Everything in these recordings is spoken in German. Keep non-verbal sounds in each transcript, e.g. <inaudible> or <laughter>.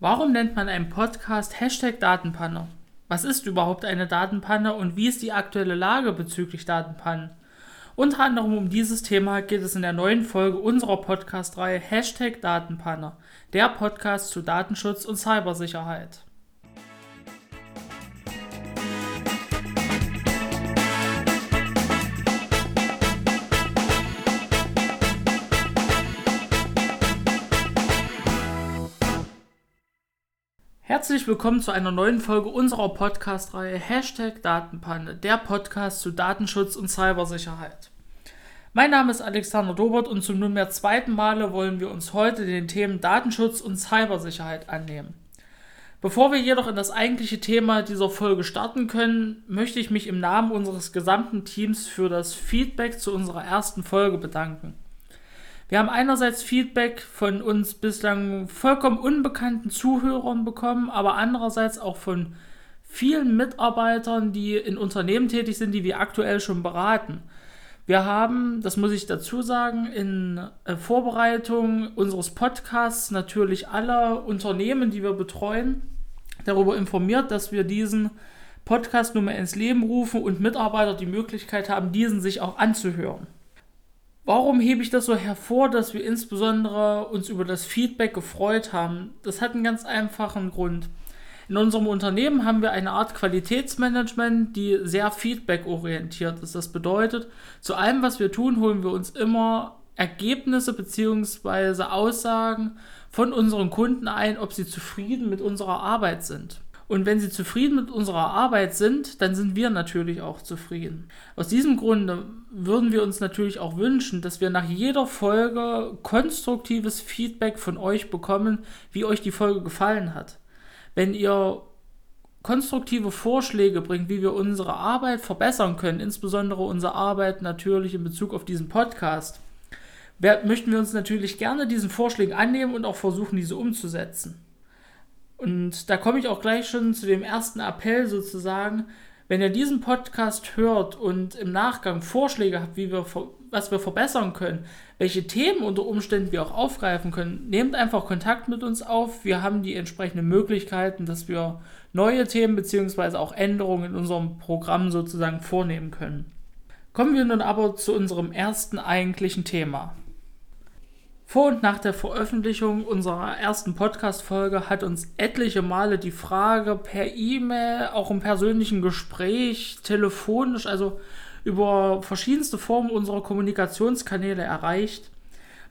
Warum nennt man einen Podcast Hashtag Datenpanne? Was ist überhaupt eine Datenpanne und wie ist die aktuelle Lage bezüglich Datenpannen? Unter anderem um dieses Thema geht es in der neuen Folge unserer Podcast-Reihe Hashtag Datenpanne, der Podcast zu Datenschutz und Cybersicherheit. Herzlich willkommen zu einer neuen Folge unserer Podcast-Reihe Hashtag Datenpanne, der Podcast zu Datenschutz und Cybersicherheit. Mein Name ist Alexander Dobert und zum nunmehr zweiten Male wollen wir uns heute den Themen Datenschutz und Cybersicherheit annehmen. Bevor wir jedoch in das eigentliche Thema dieser Folge starten können, möchte ich mich im Namen unseres gesamten Teams für das Feedback zu unserer ersten Folge bedanken. Wir haben einerseits Feedback von uns bislang vollkommen unbekannten Zuhörern bekommen, aber andererseits auch von vielen Mitarbeitern, die in Unternehmen tätig sind, die wir aktuell schon beraten. Wir haben, das muss ich dazu sagen, in äh, Vorbereitung unseres Podcasts natürlich alle Unternehmen, die wir betreuen, darüber informiert, dass wir diesen Podcast nun mal ins Leben rufen und Mitarbeiter die Möglichkeit haben, diesen sich auch anzuhören. Warum hebe ich das so hervor, dass wir insbesondere uns über das Feedback gefreut haben? Das hat einen ganz einfachen Grund. In unserem Unternehmen haben wir eine Art Qualitätsmanagement, die sehr feedback-orientiert ist. Das bedeutet, zu allem, was wir tun, holen wir uns immer Ergebnisse bzw. Aussagen von unseren Kunden ein, ob sie zufrieden mit unserer Arbeit sind. Und wenn sie zufrieden mit unserer Arbeit sind, dann sind wir natürlich auch zufrieden. Aus diesem Grunde würden wir uns natürlich auch wünschen, dass wir nach jeder Folge konstruktives Feedback von euch bekommen, wie euch die Folge gefallen hat. Wenn ihr konstruktive Vorschläge bringt, wie wir unsere Arbeit verbessern können, insbesondere unsere Arbeit natürlich in Bezug auf diesen Podcast, möchten wir uns natürlich gerne diesen Vorschlägen annehmen und auch versuchen, diese umzusetzen. Und da komme ich auch gleich schon zu dem ersten Appell sozusagen. Wenn ihr diesen Podcast hört und im Nachgang Vorschläge habt, wie wir, was wir verbessern können, welche Themen unter Umständen wir auch aufgreifen können, nehmt einfach Kontakt mit uns auf. Wir haben die entsprechenden Möglichkeiten, dass wir neue Themen bzw. auch Änderungen in unserem Programm sozusagen vornehmen können. Kommen wir nun aber zu unserem ersten eigentlichen Thema. Vor und nach der Veröffentlichung unserer ersten Podcast-Folge hat uns etliche Male die Frage per E-Mail, auch im persönlichen Gespräch, telefonisch, also über verschiedenste Formen unserer Kommunikationskanäle erreicht,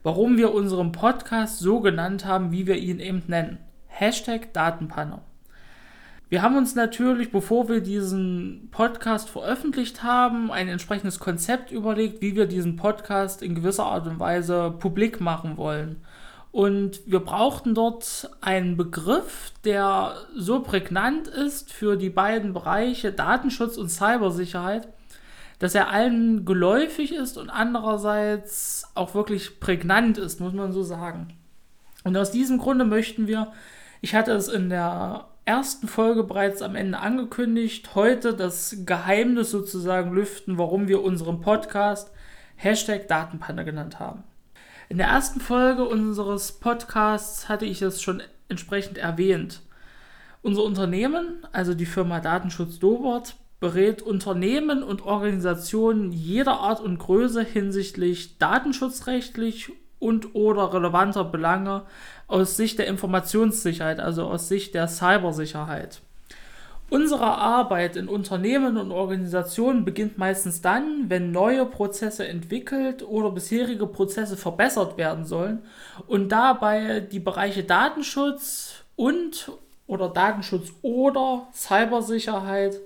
warum wir unseren Podcast so genannt haben, wie wir ihn eben nennen. Hashtag Datenpanne. Wir haben uns natürlich, bevor wir diesen Podcast veröffentlicht haben, ein entsprechendes Konzept überlegt, wie wir diesen Podcast in gewisser Art und Weise publik machen wollen. Und wir brauchten dort einen Begriff, der so prägnant ist für die beiden Bereiche Datenschutz und Cybersicherheit, dass er allen geläufig ist und andererseits auch wirklich prägnant ist, muss man so sagen. Und aus diesem Grunde möchten wir, ich hatte es in der ersten Folge bereits am Ende angekündigt, heute das Geheimnis sozusagen lüften, warum wir unseren Podcast Hashtag Datenpanne genannt haben. In der ersten Folge unseres Podcasts hatte ich es schon entsprechend erwähnt. Unser Unternehmen, also die Firma Datenschutz Dobert, berät Unternehmen und Organisationen jeder Art und Größe hinsichtlich datenschutzrechtlich und oder relevanter Belange aus Sicht der Informationssicherheit, also aus Sicht der Cybersicherheit. Unsere Arbeit in Unternehmen und Organisationen beginnt meistens dann, wenn neue Prozesse entwickelt oder bisherige Prozesse verbessert werden sollen und dabei die Bereiche Datenschutz und oder Datenschutz oder Cybersicherheit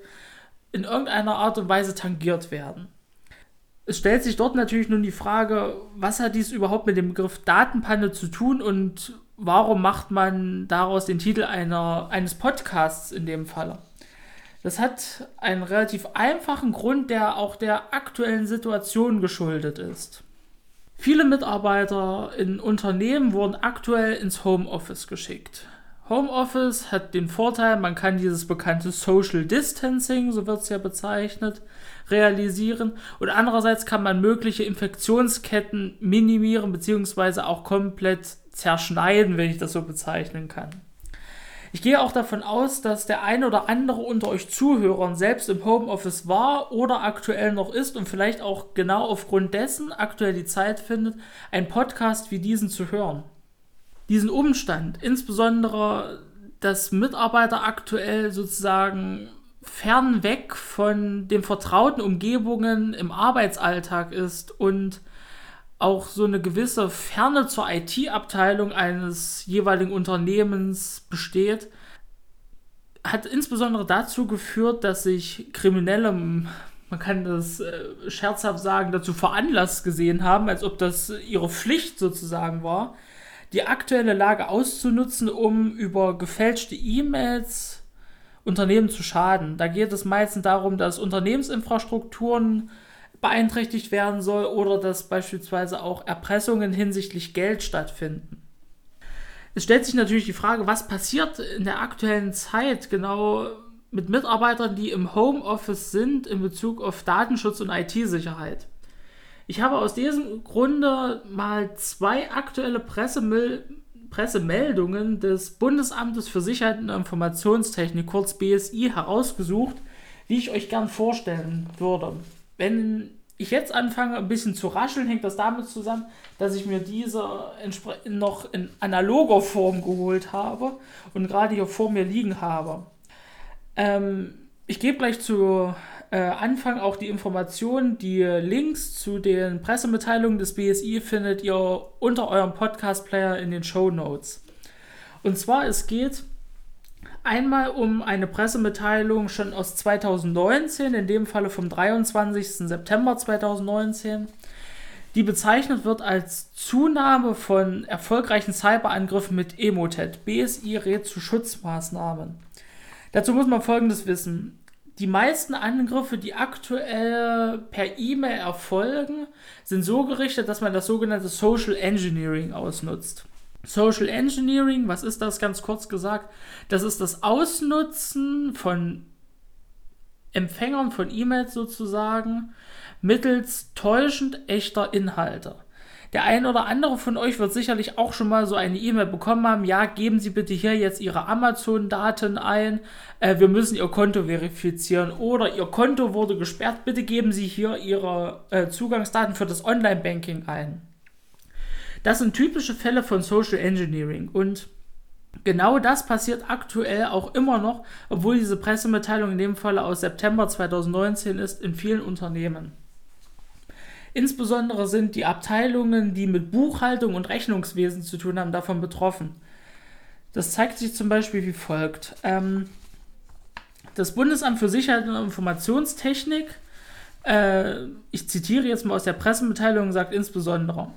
in irgendeiner Art und Weise tangiert werden es stellt sich dort natürlich nun die Frage, was hat dies überhaupt mit dem Begriff Datenpanne zu tun und warum macht man daraus den Titel einer, eines Podcasts in dem Falle? Das hat einen relativ einfachen Grund, der auch der aktuellen Situation geschuldet ist. Viele Mitarbeiter in Unternehmen wurden aktuell ins Homeoffice geschickt. Homeoffice hat den Vorteil, man kann dieses bekannte Social Distancing, so wird es ja bezeichnet, realisieren und andererseits kann man mögliche Infektionsketten minimieren bzw. auch komplett zerschneiden, wenn ich das so bezeichnen kann. Ich gehe auch davon aus, dass der ein oder andere unter euch Zuhörern selbst im Homeoffice war oder aktuell noch ist und vielleicht auch genau aufgrund dessen aktuell die Zeit findet, einen Podcast wie diesen zu hören. Diesen Umstand, insbesondere dass Mitarbeiter aktuell sozusagen fernweg von den vertrauten Umgebungen im Arbeitsalltag ist und auch so eine gewisse Ferne zur IT-Abteilung eines jeweiligen Unternehmens besteht, hat insbesondere dazu geführt, dass sich Kriminelle, man kann das äh, scherzhaft sagen, dazu veranlasst gesehen haben, als ob das ihre Pflicht sozusagen war, die aktuelle Lage auszunutzen, um über gefälschte E-Mails Unternehmen zu schaden. Da geht es meistens darum, dass Unternehmensinfrastrukturen beeinträchtigt werden soll oder dass beispielsweise auch Erpressungen hinsichtlich Geld stattfinden. Es stellt sich natürlich die Frage, was passiert in der aktuellen Zeit genau mit Mitarbeitern, die im Homeoffice sind in Bezug auf Datenschutz und IT-Sicherheit. Ich habe aus diesem Grunde mal zwei aktuelle Pressemüll Pressemeldungen des Bundesamtes für Sicherheit und Informationstechnik, kurz BSI, herausgesucht, die ich euch gern vorstellen würde. Wenn ich jetzt anfange, ein bisschen zu rascheln, hängt das damit zusammen, dass ich mir diese noch in analoger Form geholt habe und gerade hier vor mir liegen habe. Ähm, ich gebe gleich zu äh, Anfang auch die Informationen. Die Links zu den Pressemitteilungen des BSI findet ihr unter eurem Podcast-Player in den Show Notes. Und zwar, es geht einmal um eine Pressemitteilung schon aus 2019, in dem Falle vom 23. September 2019, die bezeichnet wird als Zunahme von erfolgreichen Cyberangriffen mit Emotet. BSI rät zu Schutzmaßnahmen. Dazu muss man Folgendes wissen die meisten Angriffe, die aktuell per E-Mail erfolgen, sind so gerichtet, dass man das sogenannte Social Engineering ausnutzt. Social Engineering, was ist das ganz kurz gesagt? Das ist das Ausnutzen von Empfängern von E-Mails sozusagen mittels täuschend echter Inhalte. Der ein oder andere von euch wird sicherlich auch schon mal so eine E-Mail bekommen haben. Ja, geben Sie bitte hier jetzt Ihre Amazon-Daten ein. Äh, wir müssen Ihr Konto verifizieren. Oder Ihr Konto wurde gesperrt. Bitte geben Sie hier Ihre äh, Zugangsdaten für das Online-Banking ein. Das sind typische Fälle von Social Engineering. Und Genau das passiert aktuell auch immer noch, obwohl diese Pressemitteilung in dem Fall aus September 2019 ist, in vielen Unternehmen. Insbesondere sind die Abteilungen, die mit Buchhaltung und Rechnungswesen zu tun haben, davon betroffen. Das zeigt sich zum Beispiel wie folgt. Ähm, das Bundesamt für Sicherheit und Informationstechnik, äh, ich zitiere jetzt mal aus der Pressemitteilung, sagt insbesondere,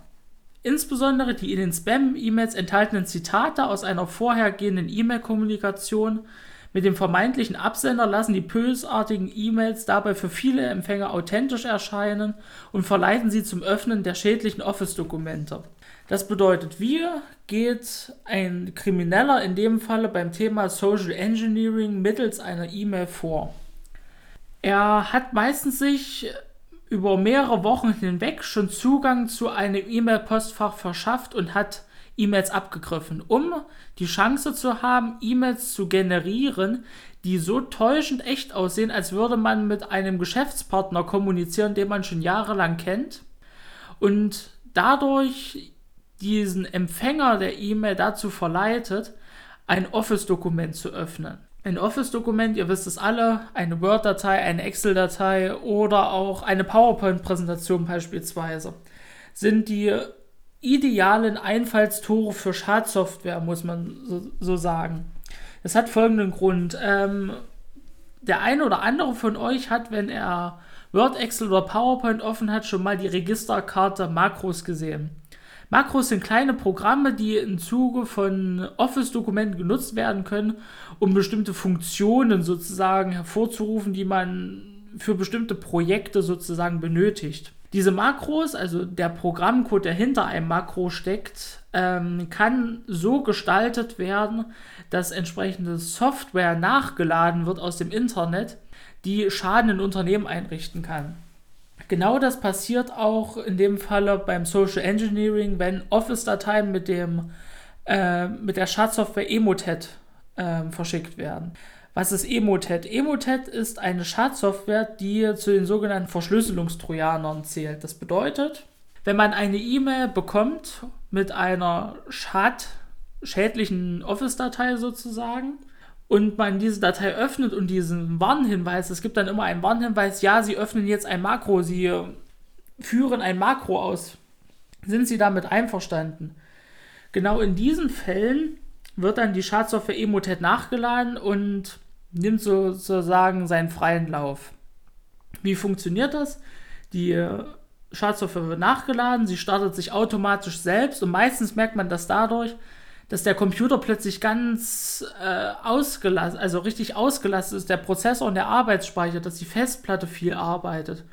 insbesondere die in den Spam-E-Mails enthaltenen Zitate aus einer vorhergehenden E-Mail-Kommunikation mit dem vermeintlichen Absender lassen die bösartigen E-Mails dabei für viele Empfänger authentisch erscheinen und verleiten sie zum Öffnen der schädlichen Office-Dokumente. Das bedeutet, wie geht ein Krimineller in dem Falle beim Thema Social Engineering mittels einer E-Mail vor? Er hat meistens sich über mehrere Wochen hinweg schon Zugang zu einem E-Mail-Postfach verschafft und hat E-Mails abgegriffen, um die Chance zu haben, E-Mails zu generieren, die so täuschend echt aussehen, als würde man mit einem Geschäftspartner kommunizieren, den man schon jahrelang kennt und dadurch diesen Empfänger der E-Mail dazu verleitet, ein Office-Dokument zu öffnen. Ein Office-Dokument, ihr wisst es alle, eine Word-Datei, eine Excel-Datei oder auch eine PowerPoint-Präsentation beispielsweise, sind die idealen Einfallstore für Schadsoftware, muss man so, so sagen. Das hat folgenden Grund. Ähm, der eine oder andere von euch hat, wenn er Word, Excel oder PowerPoint offen hat, schon mal die Registerkarte Makros gesehen. Makros sind kleine Programme, die im Zuge von Office-Dokumenten genutzt werden können, um bestimmte Funktionen sozusagen hervorzurufen, die man für bestimmte Projekte sozusagen benötigt. Diese Makros, also der Programmcode, der hinter einem Makro steckt, ähm, kann so gestaltet werden, dass entsprechende Software nachgeladen wird aus dem Internet, die Schaden in Unternehmen einrichten kann. Genau das passiert auch in dem Falle beim Social Engineering, wenn Office-Dateien mit, äh, mit der Schadsoftware Emotet äh, verschickt werden. Was ist Emotet? Emotet ist eine Schadsoftware, die zu den sogenannten Verschlüsselungstrojanern zählt. Das bedeutet, wenn man eine E-Mail bekommt mit einer Schad schädlichen Office-Datei sozusagen und man diese Datei öffnet und diesen Warnhinweis, es gibt dann immer einen Warnhinweis, ja, Sie öffnen jetzt ein Makro, Sie führen ein Makro aus. Sind Sie damit einverstanden? Genau in diesen Fällen wird dann die Schadsoftware Emotet nachgeladen und nimmt sozusagen seinen freien Lauf. Wie funktioniert das? Die Schadsoftware wird nachgeladen, sie startet sich automatisch selbst und meistens merkt man das dadurch, dass der Computer plötzlich ganz äh, ausgelastet, also richtig ausgelastet ist, der Prozessor und der Arbeitsspeicher, dass die Festplatte viel arbeitet.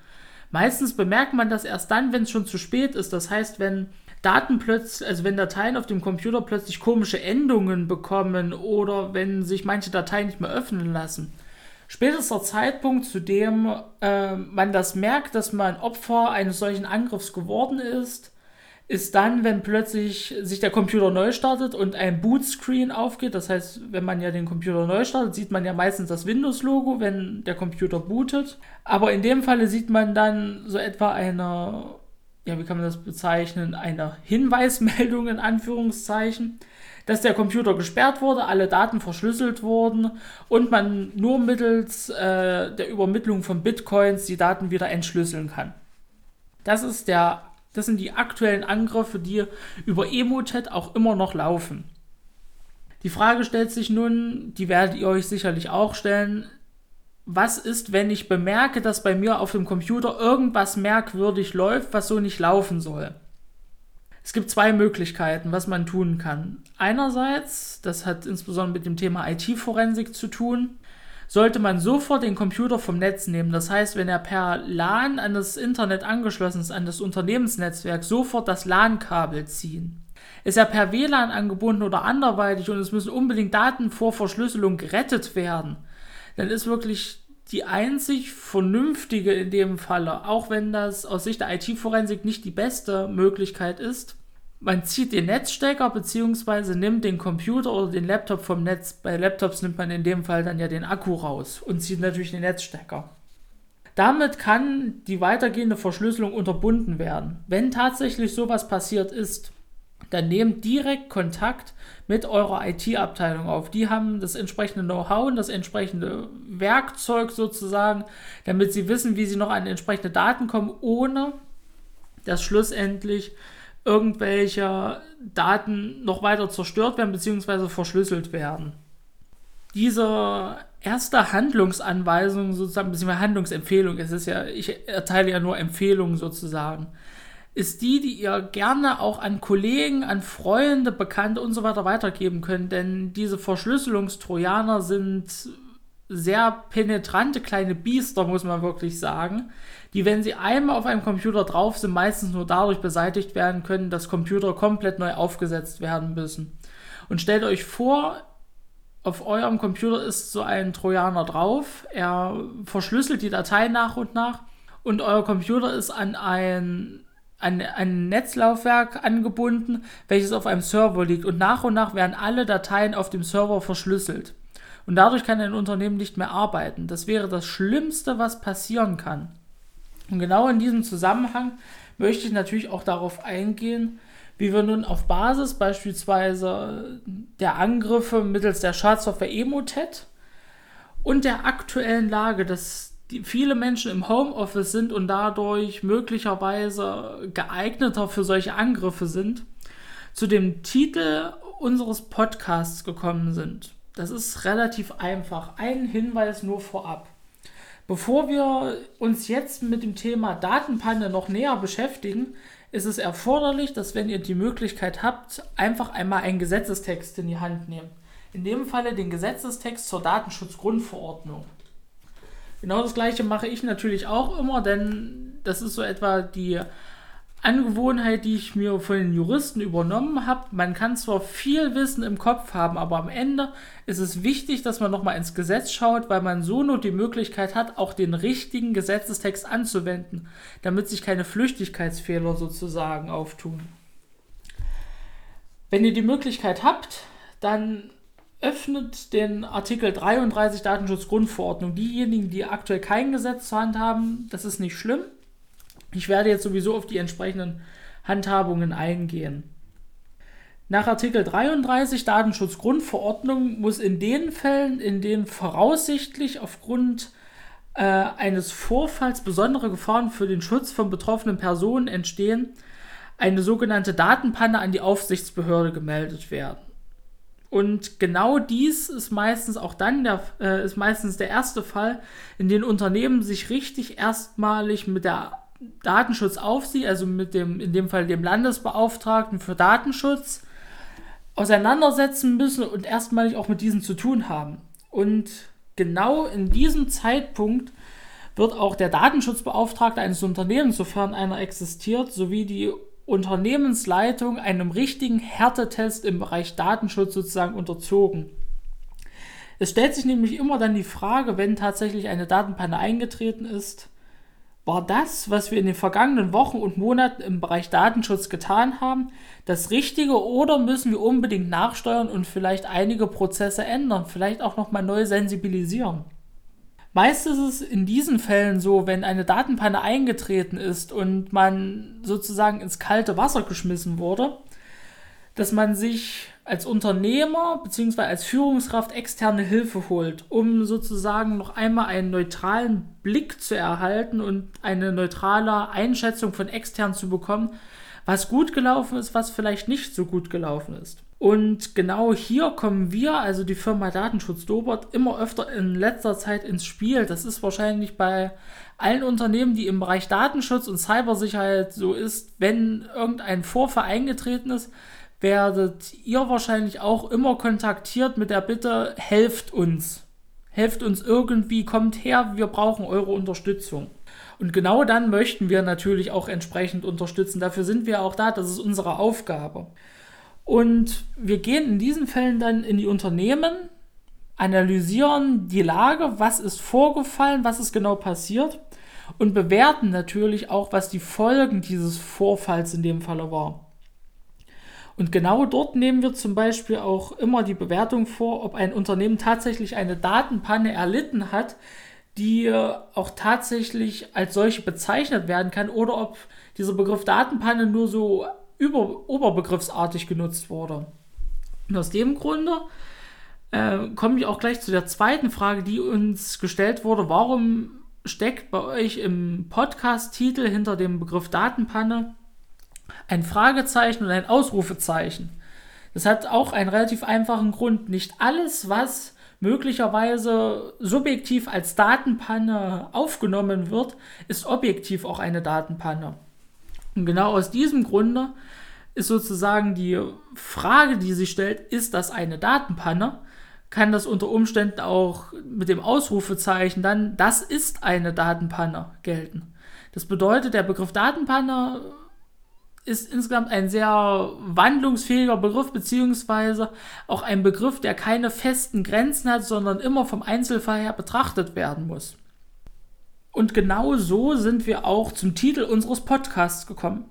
Meistens bemerkt man das erst dann, wenn es schon zu spät ist. Das heißt, wenn Daten plötzlich, also wenn Dateien auf dem Computer plötzlich komische Endungen bekommen oder wenn sich manche Dateien nicht mehr öffnen lassen. Spätester Zeitpunkt, zu dem äh, man das merkt, dass man Opfer eines solchen Angriffs geworden ist, ist dann, wenn plötzlich sich der Computer neu startet und ein Bootscreen aufgeht. Das heißt, wenn man ja den Computer neu startet, sieht man ja meistens das Windows-Logo, wenn der Computer bootet. Aber in dem Falle sieht man dann so etwa eine ja, wie kann man das bezeichnen, eine Hinweismeldung in Anführungszeichen, dass der Computer gesperrt wurde, alle Daten verschlüsselt wurden und man nur mittels äh, der Übermittlung von Bitcoins die Daten wieder entschlüsseln kann. Das ist der, das sind die aktuellen Angriffe, die über Emotet auch immer noch laufen. Die Frage stellt sich nun, die werdet ihr euch sicherlich auch stellen, was ist, wenn ich bemerke, dass bei mir auf dem Computer irgendwas merkwürdig läuft, was so nicht laufen soll. Es gibt zwei Möglichkeiten, was man tun kann. Einerseits, das hat insbesondere mit dem Thema IT-Forensik zu tun, sollte man sofort den Computer vom Netz nehmen. Das heißt, wenn er per LAN an das Internet angeschlossen ist, an das Unternehmensnetzwerk, sofort das LAN-Kabel ziehen. Ist er per WLAN angebunden oder anderweitig und es müssen unbedingt Daten vor Verschlüsselung gerettet werden, dann ist wirklich die einzig vernünftige in dem Falle, auch wenn das aus Sicht der IT-Forensik nicht die beste Möglichkeit ist. Man zieht den Netzstecker bzw. nimmt den Computer oder den Laptop vom Netz. Bei Laptops nimmt man in dem Fall dann ja den Akku raus und zieht natürlich den Netzstecker. Damit kann die weitergehende Verschlüsselung unterbunden werden. Wenn tatsächlich sowas passiert ist, dann nehmt direkt Kontakt mit eurer IT-Abteilung auf. Die haben das entsprechende Know-how und das entsprechende Werkzeug sozusagen, damit sie wissen, wie sie noch an entsprechende Daten kommen, ohne dass schlussendlich irgendwelche Daten noch weiter zerstört werden bzw. verschlüsselt werden. Diese erste Handlungsanweisung sozusagen, bzw. Handlungsempfehlung, es ist ja, ich erteile ja nur Empfehlungen sozusagen ist die, die ihr gerne auch an Kollegen, an Freunde, Bekannte und so weiter weitergeben könnt. Denn diese Verschlüsselungstrojaner sind sehr penetrante kleine Biester, muss man wirklich sagen, die, wenn sie einmal auf einem Computer drauf sind, meistens nur dadurch beseitigt werden können, dass Computer komplett neu aufgesetzt werden müssen. Und stellt euch vor, auf eurem Computer ist so ein Trojaner drauf, er verschlüsselt die Datei nach und nach und euer Computer ist an ein ein, ein Netzlaufwerk angebunden, welches auf einem Server liegt und nach und nach werden alle Dateien auf dem Server verschlüsselt. Und dadurch kann ein Unternehmen nicht mehr arbeiten. Das wäre das Schlimmste, was passieren kann. Und genau in diesem Zusammenhang möchte ich natürlich auch darauf eingehen, wie wir nun auf Basis beispielsweise der Angriffe mittels der Schadsoftware Emotet und der aktuellen Lage die viele Menschen im Homeoffice sind und dadurch möglicherweise geeigneter für solche Angriffe sind, zu dem Titel unseres Podcasts gekommen sind. Das ist relativ einfach. Ein Hinweis nur vorab. Bevor wir uns jetzt mit dem Thema Datenpanne noch näher beschäftigen, ist es erforderlich, dass wenn ihr die Möglichkeit habt, einfach einmal einen Gesetzestext in die Hand nehmt. In dem Falle den Gesetzestext zur Datenschutzgrundverordnung. Genau das gleiche mache ich natürlich auch immer, denn das ist so etwa die Angewohnheit, die ich mir von den Juristen übernommen habe. Man kann zwar viel Wissen im Kopf haben, aber am Ende ist es wichtig, dass man nochmal ins Gesetz schaut, weil man so nur die Möglichkeit hat, auch den richtigen Gesetzestext anzuwenden, damit sich keine Flüchtigkeitsfehler sozusagen auftun. Wenn ihr die Möglichkeit habt, dann öffnet den Artikel 33 Datenschutzgrundverordnung. Diejenigen, die aktuell kein Gesetz zur Hand haben, das ist nicht schlimm. Ich werde jetzt sowieso auf die entsprechenden Handhabungen eingehen. Nach Artikel 33 Datenschutzgrundverordnung muss in den Fällen, in denen voraussichtlich aufgrund äh, eines Vorfalls besondere Gefahren für den Schutz von betroffenen Personen entstehen, eine sogenannte Datenpanne an die Aufsichtsbehörde gemeldet werden. Und genau dies ist meistens auch dann der, äh, ist meistens der erste Fall, in dem Unternehmen sich richtig erstmalig mit der Datenschutzaufsicht, also mit dem, in dem Fall dem Landesbeauftragten für Datenschutz, auseinandersetzen müssen und erstmalig auch mit diesen zu tun haben. Und genau in diesem Zeitpunkt wird auch der Datenschutzbeauftragte eines Unternehmens, sofern einer existiert, sowie die Unternehmensleitung einem richtigen Härtetest im Bereich Datenschutz sozusagen unterzogen. Es stellt sich nämlich immer dann die Frage, wenn tatsächlich eine Datenpanne eingetreten ist, war das, was wir in den vergangenen Wochen und Monaten im Bereich Datenschutz getan haben, das Richtige oder müssen wir unbedingt nachsteuern und vielleicht einige Prozesse ändern, vielleicht auch nochmal neu sensibilisieren? Meist ist es in diesen Fällen so, wenn eine Datenpanne eingetreten ist und man sozusagen ins kalte Wasser geschmissen wurde, dass man sich als Unternehmer bzw. als Führungskraft externe Hilfe holt, um sozusagen noch einmal einen neutralen Blick zu erhalten und eine neutrale Einschätzung von extern zu bekommen, was gut gelaufen ist, was vielleicht nicht so gut gelaufen ist. Und genau hier kommen wir, also die Firma Datenschutz Dobert, immer öfter in letzter Zeit ins Spiel. Das ist wahrscheinlich bei allen Unternehmen, die im Bereich Datenschutz und Cybersicherheit so ist, wenn irgendein Vorfall eingetreten ist, werdet ihr wahrscheinlich auch immer kontaktiert mit der Bitte, helft uns. Helft uns irgendwie, kommt her, wir brauchen eure Unterstützung. Und genau dann möchten wir natürlich auch entsprechend unterstützen. Dafür sind wir auch da, das ist unsere Aufgabe. Und wir gehen in diesen Fällen dann in die Unternehmen, analysieren die Lage, was ist vorgefallen, was ist genau passiert und bewerten natürlich auch, was die Folgen dieses Vorfalls in dem Falle war. Und genau dort nehmen wir zum Beispiel auch immer die Bewertung vor, ob ein Unternehmen tatsächlich eine Datenpanne erlitten hat, die auch tatsächlich als solche bezeichnet werden kann oder ob dieser Begriff Datenpanne nur so über, oberbegriffsartig genutzt wurde. Und aus dem Grunde äh, komme ich auch gleich zu der zweiten Frage, die uns gestellt wurde. Warum steckt bei euch im Podcast-Titel hinter dem Begriff Datenpanne ein Fragezeichen und ein Ausrufezeichen? Das hat auch einen relativ einfachen Grund. Nicht alles, was möglicherweise subjektiv als Datenpanne aufgenommen wird, ist objektiv auch eine Datenpanne. Und genau aus diesem Grunde ist sozusagen die Frage, die sich stellt, ist das eine Datenpanne? Kann das unter Umständen auch mit dem Ausrufezeichen dann, das ist eine Datenpanne gelten? Das bedeutet, der Begriff Datenpanne ist insgesamt ein sehr wandlungsfähiger Begriff, beziehungsweise auch ein Begriff, der keine festen Grenzen hat, sondern immer vom Einzelfall her betrachtet werden muss. Und genau so sind wir auch zum Titel unseres Podcasts gekommen.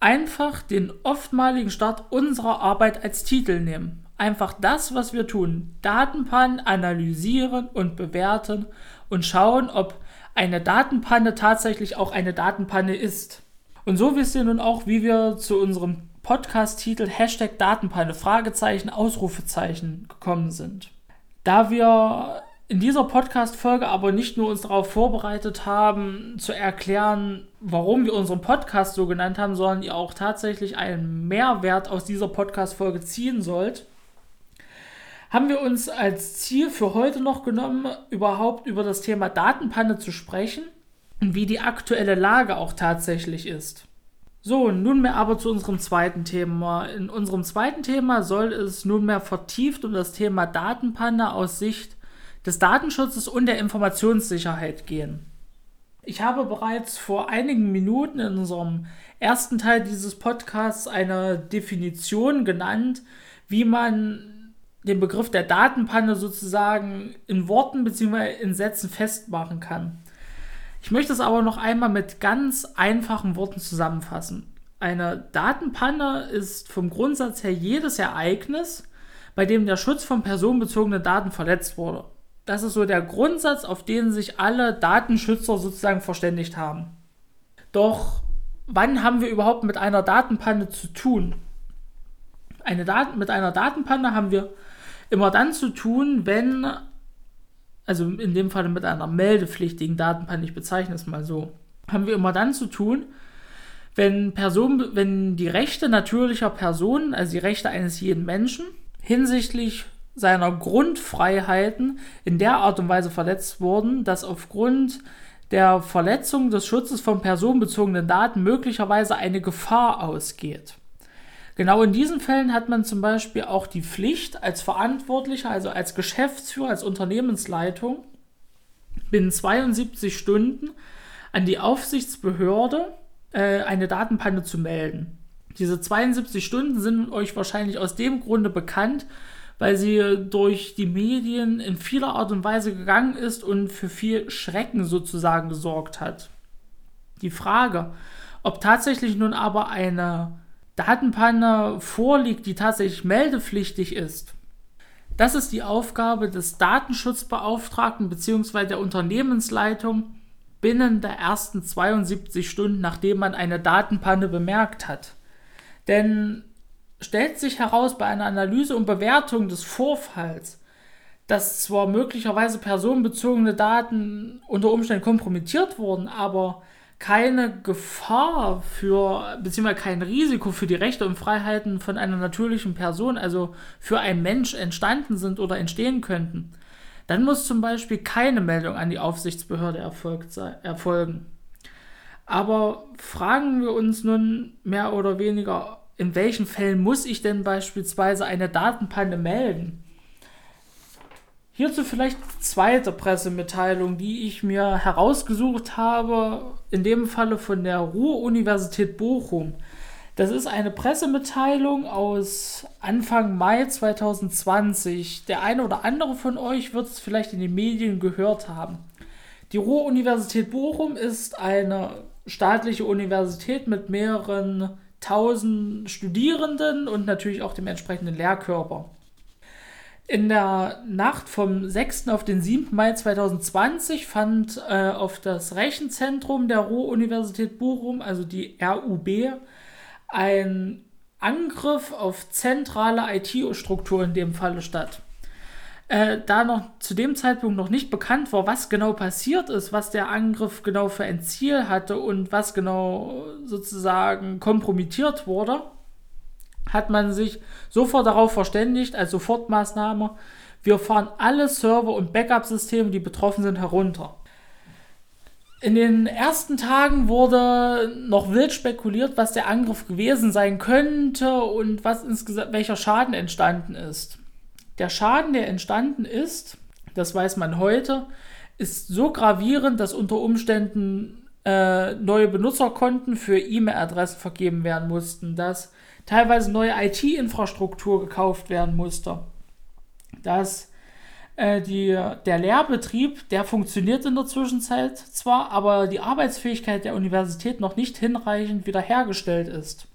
Einfach den oftmaligen Start unserer Arbeit als Titel nehmen. Einfach das, was wir tun. Datenpannen analysieren und bewerten und schauen, ob eine Datenpanne tatsächlich auch eine Datenpanne ist. Und so wisst ihr nun auch, wie wir zu unserem Podcast-Titel Hashtag Datenpanne, Fragezeichen, Ausrufezeichen gekommen sind. Da wir in dieser Podcast-Folge aber nicht nur uns darauf vorbereitet haben, zu erklären, warum wir unseren Podcast so genannt haben, sondern ihr auch tatsächlich einen Mehrwert aus dieser Podcast-Folge ziehen sollt, haben wir uns als Ziel für heute noch genommen, überhaupt über das Thema Datenpanne zu sprechen wie die aktuelle Lage auch tatsächlich ist. So, nunmehr aber zu unserem zweiten Thema. In unserem zweiten Thema soll es nunmehr vertieft um das Thema Datenpanne aus Sicht des Datenschutzes und der Informationssicherheit gehen. Ich habe bereits vor einigen Minuten in unserem ersten Teil dieses Podcasts eine Definition genannt, wie man den Begriff der Datenpanne sozusagen in Worten bzw. in Sätzen festmachen kann. Ich möchte es aber noch einmal mit ganz einfachen Worten zusammenfassen. Eine Datenpanne ist vom Grundsatz her jedes Ereignis, bei dem der Schutz von personenbezogenen Daten verletzt wurde. Das ist so der Grundsatz, auf den sich alle Datenschützer sozusagen verständigt haben. Doch wann haben wir überhaupt mit einer Datenpanne zu tun? Eine Dat mit einer Datenpanne haben wir immer dann zu tun, wenn, also in dem Fall mit einer meldepflichtigen Datenpanne, ich bezeichne es mal so, haben wir immer dann zu tun, wenn, Person, wenn die Rechte natürlicher Personen, also die Rechte eines jeden Menschen, hinsichtlich seiner Grundfreiheiten in der Art und Weise verletzt wurden, dass aufgrund der Verletzung des Schutzes von personenbezogenen Daten möglicherweise eine Gefahr ausgeht. Genau in diesen Fällen hat man zum Beispiel auch die Pflicht, als Verantwortlicher, also als Geschäftsführer, als Unternehmensleitung, binnen 72 Stunden an die Aufsichtsbehörde äh, eine Datenpanne zu melden. Diese 72 Stunden sind euch wahrscheinlich aus dem Grunde bekannt, weil sie durch die Medien in vieler Art und Weise gegangen ist und für viel Schrecken sozusagen gesorgt hat. Die Frage, ob tatsächlich nun aber eine Datenpanne vorliegt, die tatsächlich meldepflichtig ist, das ist die Aufgabe des Datenschutzbeauftragten bzw. der Unternehmensleitung binnen der ersten 72 Stunden, nachdem man eine Datenpanne bemerkt hat. Denn stellt sich heraus bei einer Analyse und Bewertung des Vorfalls, dass zwar möglicherweise personenbezogene Daten unter Umständen kompromittiert wurden, aber keine Gefahr für, beziehungsweise kein Risiko für die Rechte und Freiheiten von einer natürlichen Person, also für einen Mensch entstanden sind oder entstehen könnten, dann muss zum Beispiel keine Meldung an die Aufsichtsbehörde erfolgt sei, erfolgen. Aber fragen wir uns nun mehr oder weniger, in welchen Fällen muss ich denn beispielsweise eine Datenpanne melden? Hierzu vielleicht zweite Pressemitteilung, die ich mir herausgesucht habe, in dem Falle von der Ruhr-Universität Bochum. Das ist eine Pressemitteilung aus Anfang Mai 2020. Der eine oder andere von euch wird es vielleicht in den Medien gehört haben. Die Ruhr-Universität Bochum ist eine staatliche Universität mit mehreren 1000 Studierenden und natürlich auch dem entsprechenden Lehrkörper. In der Nacht vom 6. auf den 7. Mai 2020 fand äh, auf das Rechenzentrum der Ruhr-Universität Bochum, also die RUB, ein Angriff auf zentrale IT-Strukturen in dem Falle statt äh, da noch zu dem Zeitpunkt noch nicht bekannt war, was genau passiert ist, was der Angriff genau für ein Ziel hatte und was genau sozusagen kompromittiert wurde, hat man sich sofort darauf verständigt, als Sofortmaßnahme, wir fahren alle Server und Backup-Systeme, die betroffen sind, herunter. In den ersten Tagen wurde noch wild spekuliert, was der Angriff gewesen sein könnte und was insgesamt welcher Schaden entstanden ist. Der Schaden, der entstanden ist, das weiß man heute, ist so gravierend, dass unter Umständen äh, neue Benutzerkonten für E-Mail-Adressen vergeben werden mussten, dass teilweise neue IT-Infrastruktur gekauft werden musste, dass äh, die, der Lehrbetrieb, der funktioniert in der Zwischenzeit zwar, aber die Arbeitsfähigkeit der Universität noch nicht hinreichend wiederhergestellt ist.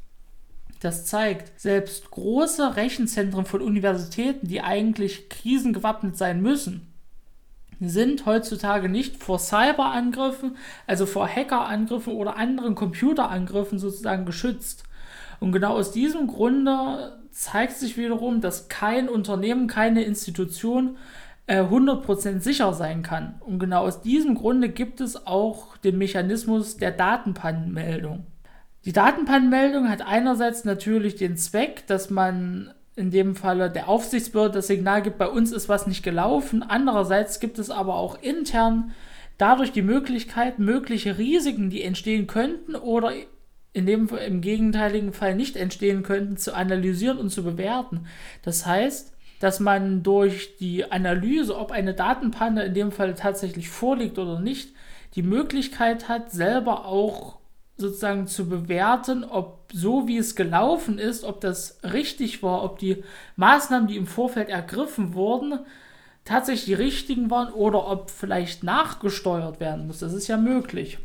Das zeigt, selbst große Rechenzentren von Universitäten, die eigentlich krisengewappnet sein müssen, sind heutzutage nicht vor Cyberangriffen, also vor Hackerangriffen oder anderen Computerangriffen sozusagen geschützt. Und genau aus diesem Grunde zeigt sich wiederum, dass kein Unternehmen, keine Institution äh, 100% sicher sein kann. Und genau aus diesem Grunde gibt es auch den Mechanismus der Datenpannenmeldung. Die Datenpannenmeldung hat einerseits natürlich den Zweck, dass man in dem Falle der Aufsichtsbehörde das Signal gibt, bei uns ist was nicht gelaufen. Andererseits gibt es aber auch intern dadurch die Möglichkeit, mögliche Risiken, die entstehen könnten oder in dem im gegenteiligen Fall nicht entstehen könnten, zu analysieren und zu bewerten. Das heißt, dass man durch die Analyse, ob eine Datenpanne in dem Fall tatsächlich vorliegt oder nicht, die Möglichkeit hat, selber auch sozusagen zu bewerten, ob so wie es gelaufen ist, ob das richtig war, ob die Maßnahmen, die im Vorfeld ergriffen wurden, tatsächlich die richtigen waren oder ob vielleicht nachgesteuert werden muss. Das ist ja möglich.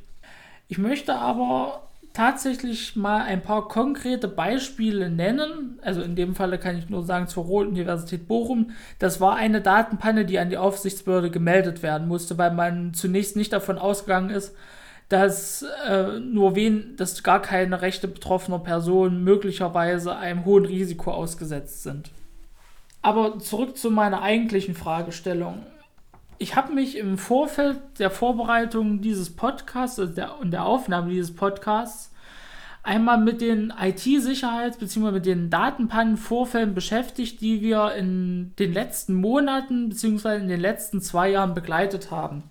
Ich möchte aber tatsächlich mal ein paar konkrete Beispiele nennen. Also in dem Falle kann ich nur sagen zur Ruhr-Universität Bochum. Das war eine Datenpanne, die an die Aufsichtsbehörde gemeldet werden musste, weil man zunächst nicht davon ausgegangen ist, dass äh, nur wen, dass gar keine Rechte betroffener Personen möglicherweise einem hohen Risiko ausgesetzt sind. Aber zurück zu meiner eigentlichen Fragestellung ich habe mich im Vorfeld der Vorbereitung dieses Podcasts also der, und der Aufnahme dieses Podcasts einmal mit den IT-Sicherheits- bzw. mit den Datenpannenvorfällen beschäftigt, die wir in den letzten Monaten bzw. in den letzten zwei Jahren begleitet haben.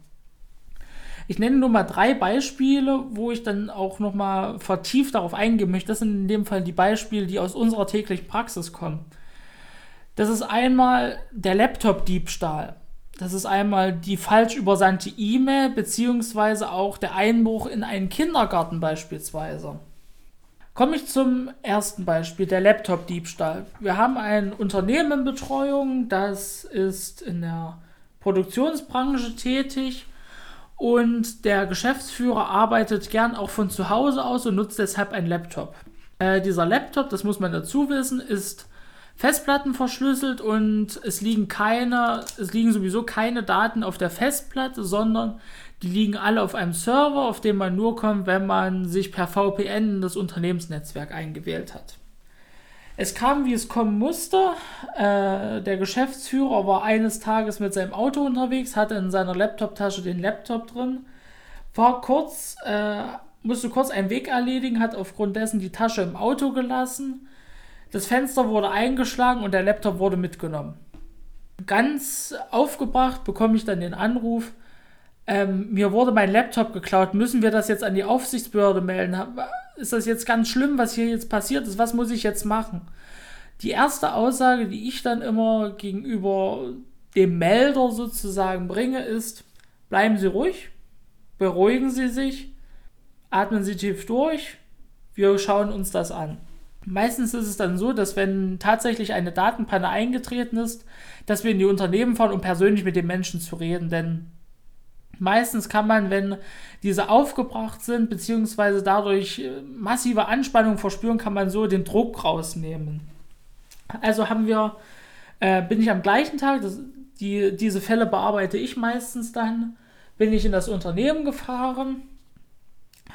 Ich nenne nur mal drei Beispiele, wo ich dann auch noch mal vertieft darauf eingehen möchte. Das sind in dem Fall die Beispiele, die aus unserer täglichen Praxis kommen. Das ist einmal der Laptop-Diebstahl. Das ist einmal die falsch übersandte E-Mail, beziehungsweise auch der Einbruch in einen Kindergarten beispielsweise. Komme ich zum ersten Beispiel, der Laptop-Diebstahl. Wir haben ein Unternehmen in Betreuung, das ist in der Produktionsbranche tätig und der Geschäftsführer arbeitet gern auch von zu Hause aus und nutzt deshalb einen Laptop. Äh, dieser Laptop, das muss man dazu wissen, ist Festplatten verschlüsselt und es liegen keine, es liegen sowieso keine Daten auf der Festplatte, sondern die liegen alle auf einem Server, auf den man nur kommt, wenn man sich per VPN in das Unternehmensnetzwerk eingewählt hat. Es kam, wie es kommen musste. Äh, der Geschäftsführer war eines Tages mit seinem Auto unterwegs, hatte in seiner Laptoptasche den Laptop drin, war kurz, äh, musste kurz einen Weg erledigen, hat aufgrund dessen die Tasche im Auto gelassen das Fenster wurde eingeschlagen und der Laptop wurde mitgenommen. Ganz aufgebracht bekomme ich dann den Anruf, ähm, mir wurde mein Laptop geklaut, müssen wir das jetzt an die Aufsichtsbehörde melden? Ist das jetzt ganz schlimm, was hier jetzt passiert ist? Was muss ich jetzt machen? Die erste Aussage, die ich dann immer gegenüber dem Melder sozusagen bringe, ist, bleiben Sie ruhig, beruhigen Sie sich, atmen Sie tief durch, wir schauen uns das an. Meistens ist es dann so, dass wenn tatsächlich eine Datenpanne eingetreten ist, dass wir in die Unternehmen fahren, um persönlich mit den Menschen zu reden. Denn meistens kann man, wenn diese aufgebracht sind, beziehungsweise dadurch äh, massive Anspannung verspüren, kann man so den Druck rausnehmen. Also haben wir, äh, bin ich am gleichen Tag, das, die, diese Fälle bearbeite ich meistens dann, bin ich in das Unternehmen gefahren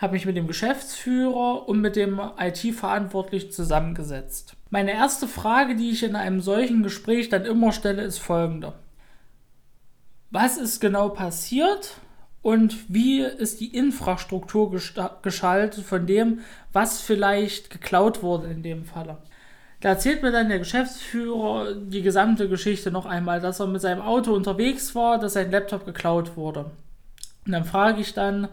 habe mich mit dem Geschäftsführer und mit dem IT-Verantwortlichen zusammengesetzt. Meine erste Frage, die ich in einem solchen Gespräch dann immer stelle, ist folgende. Was ist genau passiert und wie ist die Infrastruktur geschaltet von dem, was vielleicht geklaut wurde in dem Falle? Da erzählt mir dann der Geschäftsführer die gesamte Geschichte noch einmal, dass er mit seinem Auto unterwegs war, dass sein Laptop geklaut wurde. Und dann frage ich dann,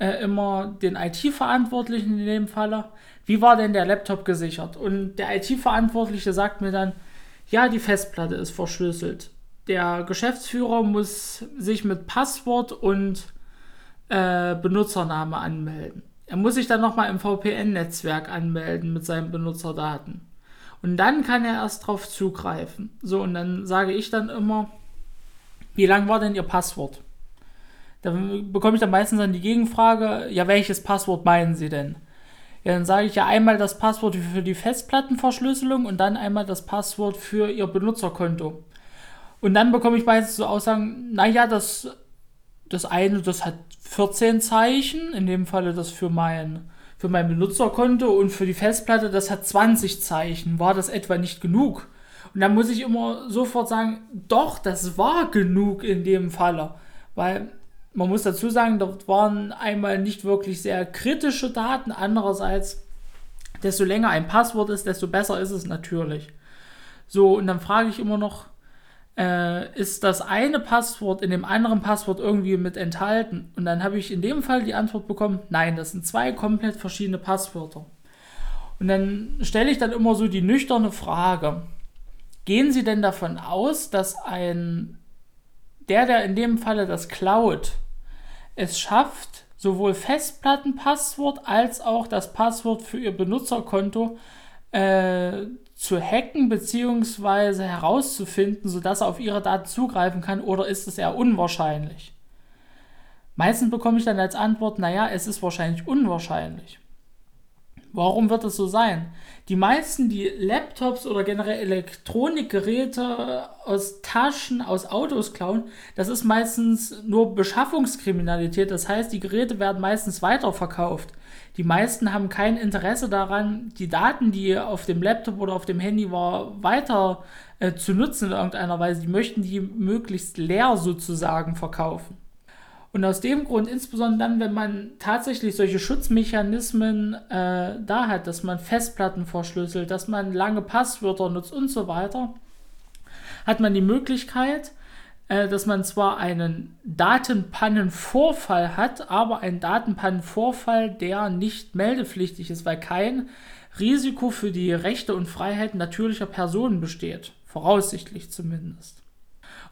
äh, immer den IT-Verantwortlichen in dem Falle, wie war denn der Laptop gesichert? Und der IT-Verantwortliche sagt mir dann, ja, die Festplatte ist verschlüsselt. Der Geschäftsführer muss sich mit Passwort und äh, Benutzername anmelden. Er muss sich dann nochmal im VPN-Netzwerk anmelden mit seinen Benutzerdaten. Und dann kann er erst drauf zugreifen. So, und dann sage ich dann immer, wie lang war denn Ihr Passwort? Dann bekomme ich dann meistens dann die Gegenfrage, ja, welches Passwort meinen Sie denn? Ja, dann sage ich ja einmal das Passwort für die Festplattenverschlüsselung und dann einmal das Passwort für Ihr Benutzerkonto. Und dann bekomme ich meistens so Aussagen, naja, das, das eine, das hat 14 Zeichen, in dem Falle das für mein, für mein Benutzerkonto und für die Festplatte, das hat 20 Zeichen. War das etwa nicht genug? Und dann muss ich immer sofort sagen, doch, das war genug in dem Falle. Weil man muss dazu sagen, dort waren einmal nicht wirklich sehr kritische Daten. Andererseits, desto länger ein Passwort ist, desto besser ist es natürlich. So, und dann frage ich immer noch, äh, ist das eine Passwort in dem anderen Passwort irgendwie mit enthalten? Und dann habe ich in dem Fall die Antwort bekommen, nein, das sind zwei komplett verschiedene Passwörter. Und dann stelle ich dann immer so die nüchterne Frage, gehen Sie denn davon aus, dass ein der, der in dem Falle das klaut, es schafft, sowohl Festplattenpasswort als auch das Passwort für ihr Benutzerkonto äh, zu hacken bzw. herauszufinden, sodass er auf ihre Daten zugreifen kann, oder ist es eher unwahrscheinlich? Meistens bekomme ich dann als Antwort, naja, es ist wahrscheinlich unwahrscheinlich. Warum wird es so sein? Die meisten, die Laptops oder generell Elektronikgeräte aus Taschen, aus Autos klauen, das ist meistens nur Beschaffungskriminalität. Das heißt, die Geräte werden meistens weiterverkauft. Die meisten haben kein Interesse daran, die Daten, die auf dem Laptop oder auf dem Handy war, weiter äh, zu nutzen in irgendeiner Weise. Die möchten die möglichst leer sozusagen verkaufen. Und aus dem Grund, insbesondere dann, wenn man tatsächlich solche Schutzmechanismen äh, da hat, dass man Festplatten verschlüsselt, dass man lange Passwörter nutzt und so weiter, hat man die Möglichkeit, äh, dass man zwar einen Datenpannenvorfall hat, aber einen Datenpannenvorfall, der nicht meldepflichtig ist, weil kein Risiko für die Rechte und Freiheiten natürlicher Personen besteht. Voraussichtlich zumindest.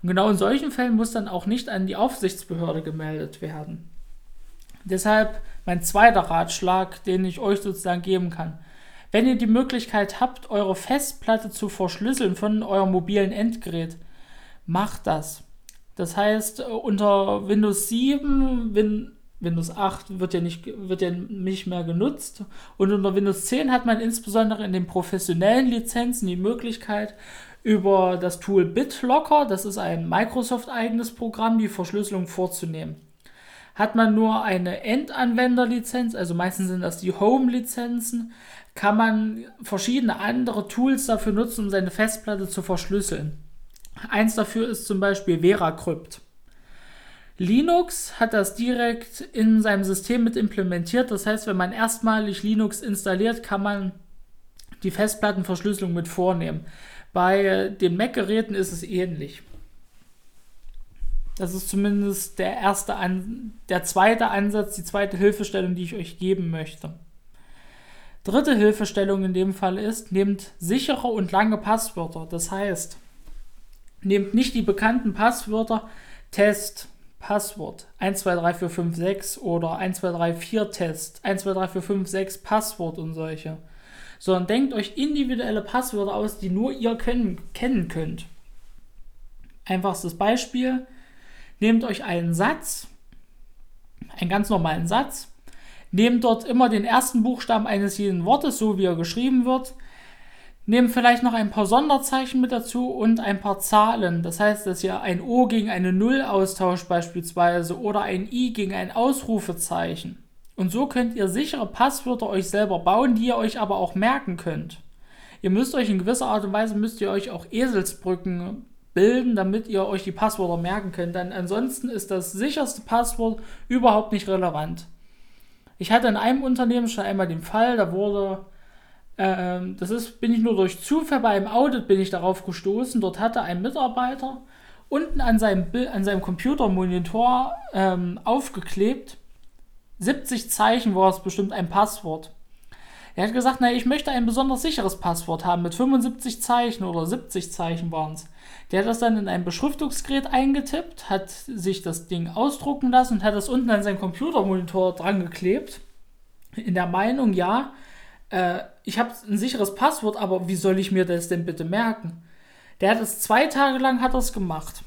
Und genau in solchen Fällen muss dann auch nicht an die Aufsichtsbehörde gemeldet werden. Deshalb mein zweiter Ratschlag, den ich euch sozusagen geben kann. Wenn ihr die Möglichkeit habt, eure Festplatte zu verschlüsseln von eurem mobilen Endgerät, macht das. Das heißt, unter Windows 7, Win Windows 8 wird ja, nicht, wird ja nicht mehr genutzt. Und unter Windows 10 hat man insbesondere in den professionellen Lizenzen die Möglichkeit, über das Tool BitLocker, das ist ein Microsoft-eigenes Programm, die Verschlüsselung vorzunehmen. Hat man nur eine Endanwenderlizenz, also meistens sind das die Home-Lizenzen, kann man verschiedene andere Tools dafür nutzen, um seine Festplatte zu verschlüsseln. Eins dafür ist zum Beispiel VeraCrypt. Linux hat das direkt in seinem System mit implementiert. Das heißt, wenn man erstmalig Linux installiert, kann man die Festplattenverschlüsselung mit vornehmen. Bei den Mac-Geräten ist es ähnlich. Das ist zumindest der erste An der zweite Ansatz, die zweite Hilfestellung, die ich euch geben möchte. Dritte Hilfestellung in dem Fall ist, nehmt sichere und lange Passwörter. Das heißt, nehmt nicht die bekannten Passwörter Test, Passwort 123456 oder 1234 Test, 123456 Passwort und solche sondern denkt euch individuelle Passwörter aus, die nur ihr können, kennen könnt. Einfachstes Beispiel, nehmt euch einen Satz, einen ganz normalen Satz, nehmt dort immer den ersten Buchstaben eines jeden Wortes, so wie er geschrieben wird, nehmt vielleicht noch ein paar Sonderzeichen mit dazu und ein paar Zahlen. Das heißt, dass ihr ein O gegen eine Null austauscht beispielsweise oder ein I gegen ein Ausrufezeichen. Und so könnt ihr sichere Passwörter euch selber bauen, die ihr euch aber auch merken könnt. Ihr müsst euch in gewisser Art und Weise müsst ihr euch auch Eselsbrücken bilden, damit ihr euch die Passwörter merken könnt. Denn ansonsten ist das sicherste Passwort überhaupt nicht relevant. Ich hatte in einem Unternehmen schon einmal den Fall, da wurde, äh, das ist, bin ich nur durch Zufall bei einem Audit bin ich darauf gestoßen. Dort hatte ein Mitarbeiter unten an seinem, an seinem Computermonitor ähm, aufgeklebt, 70 Zeichen war es bestimmt ein Passwort. Er hat gesagt, na, ich möchte ein besonders sicheres Passwort haben mit 75 Zeichen oder 70 Zeichen waren es. Der hat das dann in ein Beschriftungsgerät eingetippt, hat sich das Ding ausdrucken lassen und hat das unten an seinen Computermonitor dran geklebt. In der Meinung, ja, äh, ich habe ein sicheres Passwort, aber wie soll ich mir das denn bitte merken? Der hat es zwei Tage lang hat das gemacht.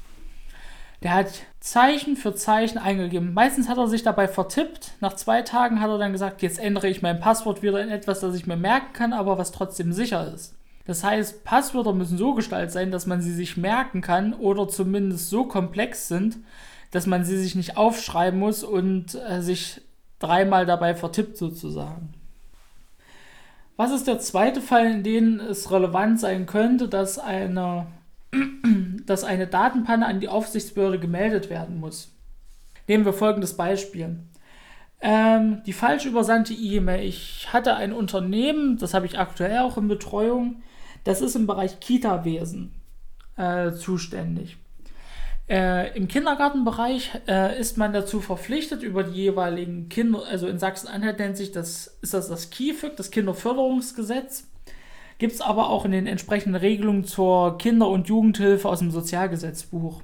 Der hat Zeichen für Zeichen eingegeben. Meistens hat er sich dabei vertippt. Nach zwei Tagen hat er dann gesagt, jetzt ändere ich mein Passwort wieder in etwas, das ich mir merken kann, aber was trotzdem sicher ist. Das heißt, Passwörter müssen so gestaltet sein, dass man sie sich merken kann oder zumindest so komplex sind, dass man sie sich nicht aufschreiben muss und äh, sich dreimal dabei vertippt sozusagen. Was ist der zweite Fall, in dem es relevant sein könnte, dass eine <clears throat> dass eine Datenpanne an die Aufsichtsbehörde gemeldet werden muss. Nehmen wir folgendes Beispiel. Ähm, die falsch übersandte E-Mail. Ich hatte ein Unternehmen, das habe ich aktuell auch in Betreuung, das ist im Bereich Kita-Wesen äh, zuständig. Äh, Im Kindergartenbereich äh, ist man dazu verpflichtet, über die jeweiligen Kinder, also in Sachsen-Anhalt nennt sich das, ist das das KIFIG, das Kinderförderungsgesetz gibt es aber auch in den entsprechenden Regelungen zur Kinder- und Jugendhilfe aus dem Sozialgesetzbuch.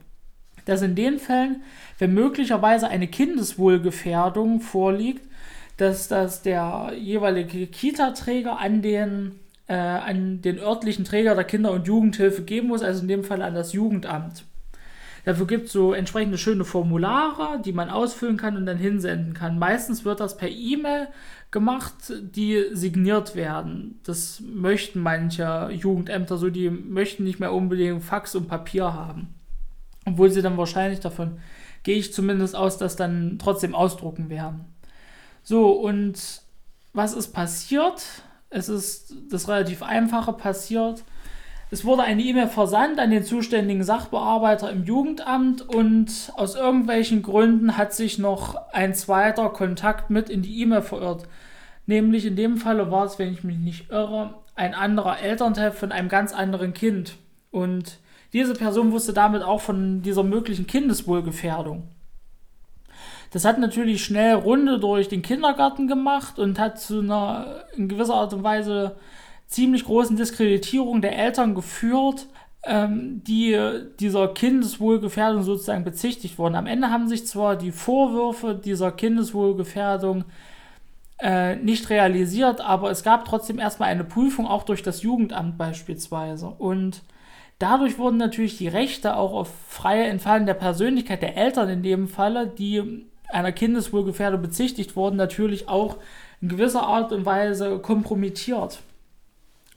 Dass in den Fällen, wenn möglicherweise eine Kindeswohlgefährdung vorliegt, dass das der jeweilige Kita-Träger an den, äh, an den örtlichen Träger der Kinder- und Jugendhilfe geben muss, also in dem Fall an das Jugendamt. Dafür gibt es so entsprechende schöne Formulare, die man ausfüllen kann und dann hinsenden kann. Meistens wird das per E-Mail gemacht, die signiert werden. Das möchten manche Jugendämter so, die möchten nicht mehr unbedingt Fax und Papier haben. Obwohl sie dann wahrscheinlich davon, gehe ich zumindest aus, dass dann trotzdem ausdrucken werden. So, und was ist passiert? Es ist das relativ Einfache passiert. Es wurde eine E-Mail versandt an den zuständigen Sachbearbeiter im Jugendamt und aus irgendwelchen Gründen hat sich noch ein zweiter Kontakt mit in die E-Mail verirrt. Nämlich in dem Falle war es, wenn ich mich nicht irre, ein anderer Elternteil von einem ganz anderen Kind. Und diese Person wusste damit auch von dieser möglichen Kindeswohlgefährdung. Das hat natürlich schnell Runde durch den Kindergarten gemacht und hat zu einer in gewisser Art und Weise ziemlich großen Diskreditierung der Eltern geführt, ähm, die dieser Kindeswohlgefährdung sozusagen bezichtigt wurden. Am Ende haben sich zwar die Vorwürfe dieser Kindeswohlgefährdung äh, nicht realisiert, aber es gab trotzdem erstmal eine Prüfung, auch durch das Jugendamt beispielsweise. Und dadurch wurden natürlich die Rechte auch auf freie Entfalten der Persönlichkeit der Eltern in dem Falle, die einer Kindeswohlgefährdung bezichtigt wurden, natürlich auch in gewisser Art und Weise kompromittiert.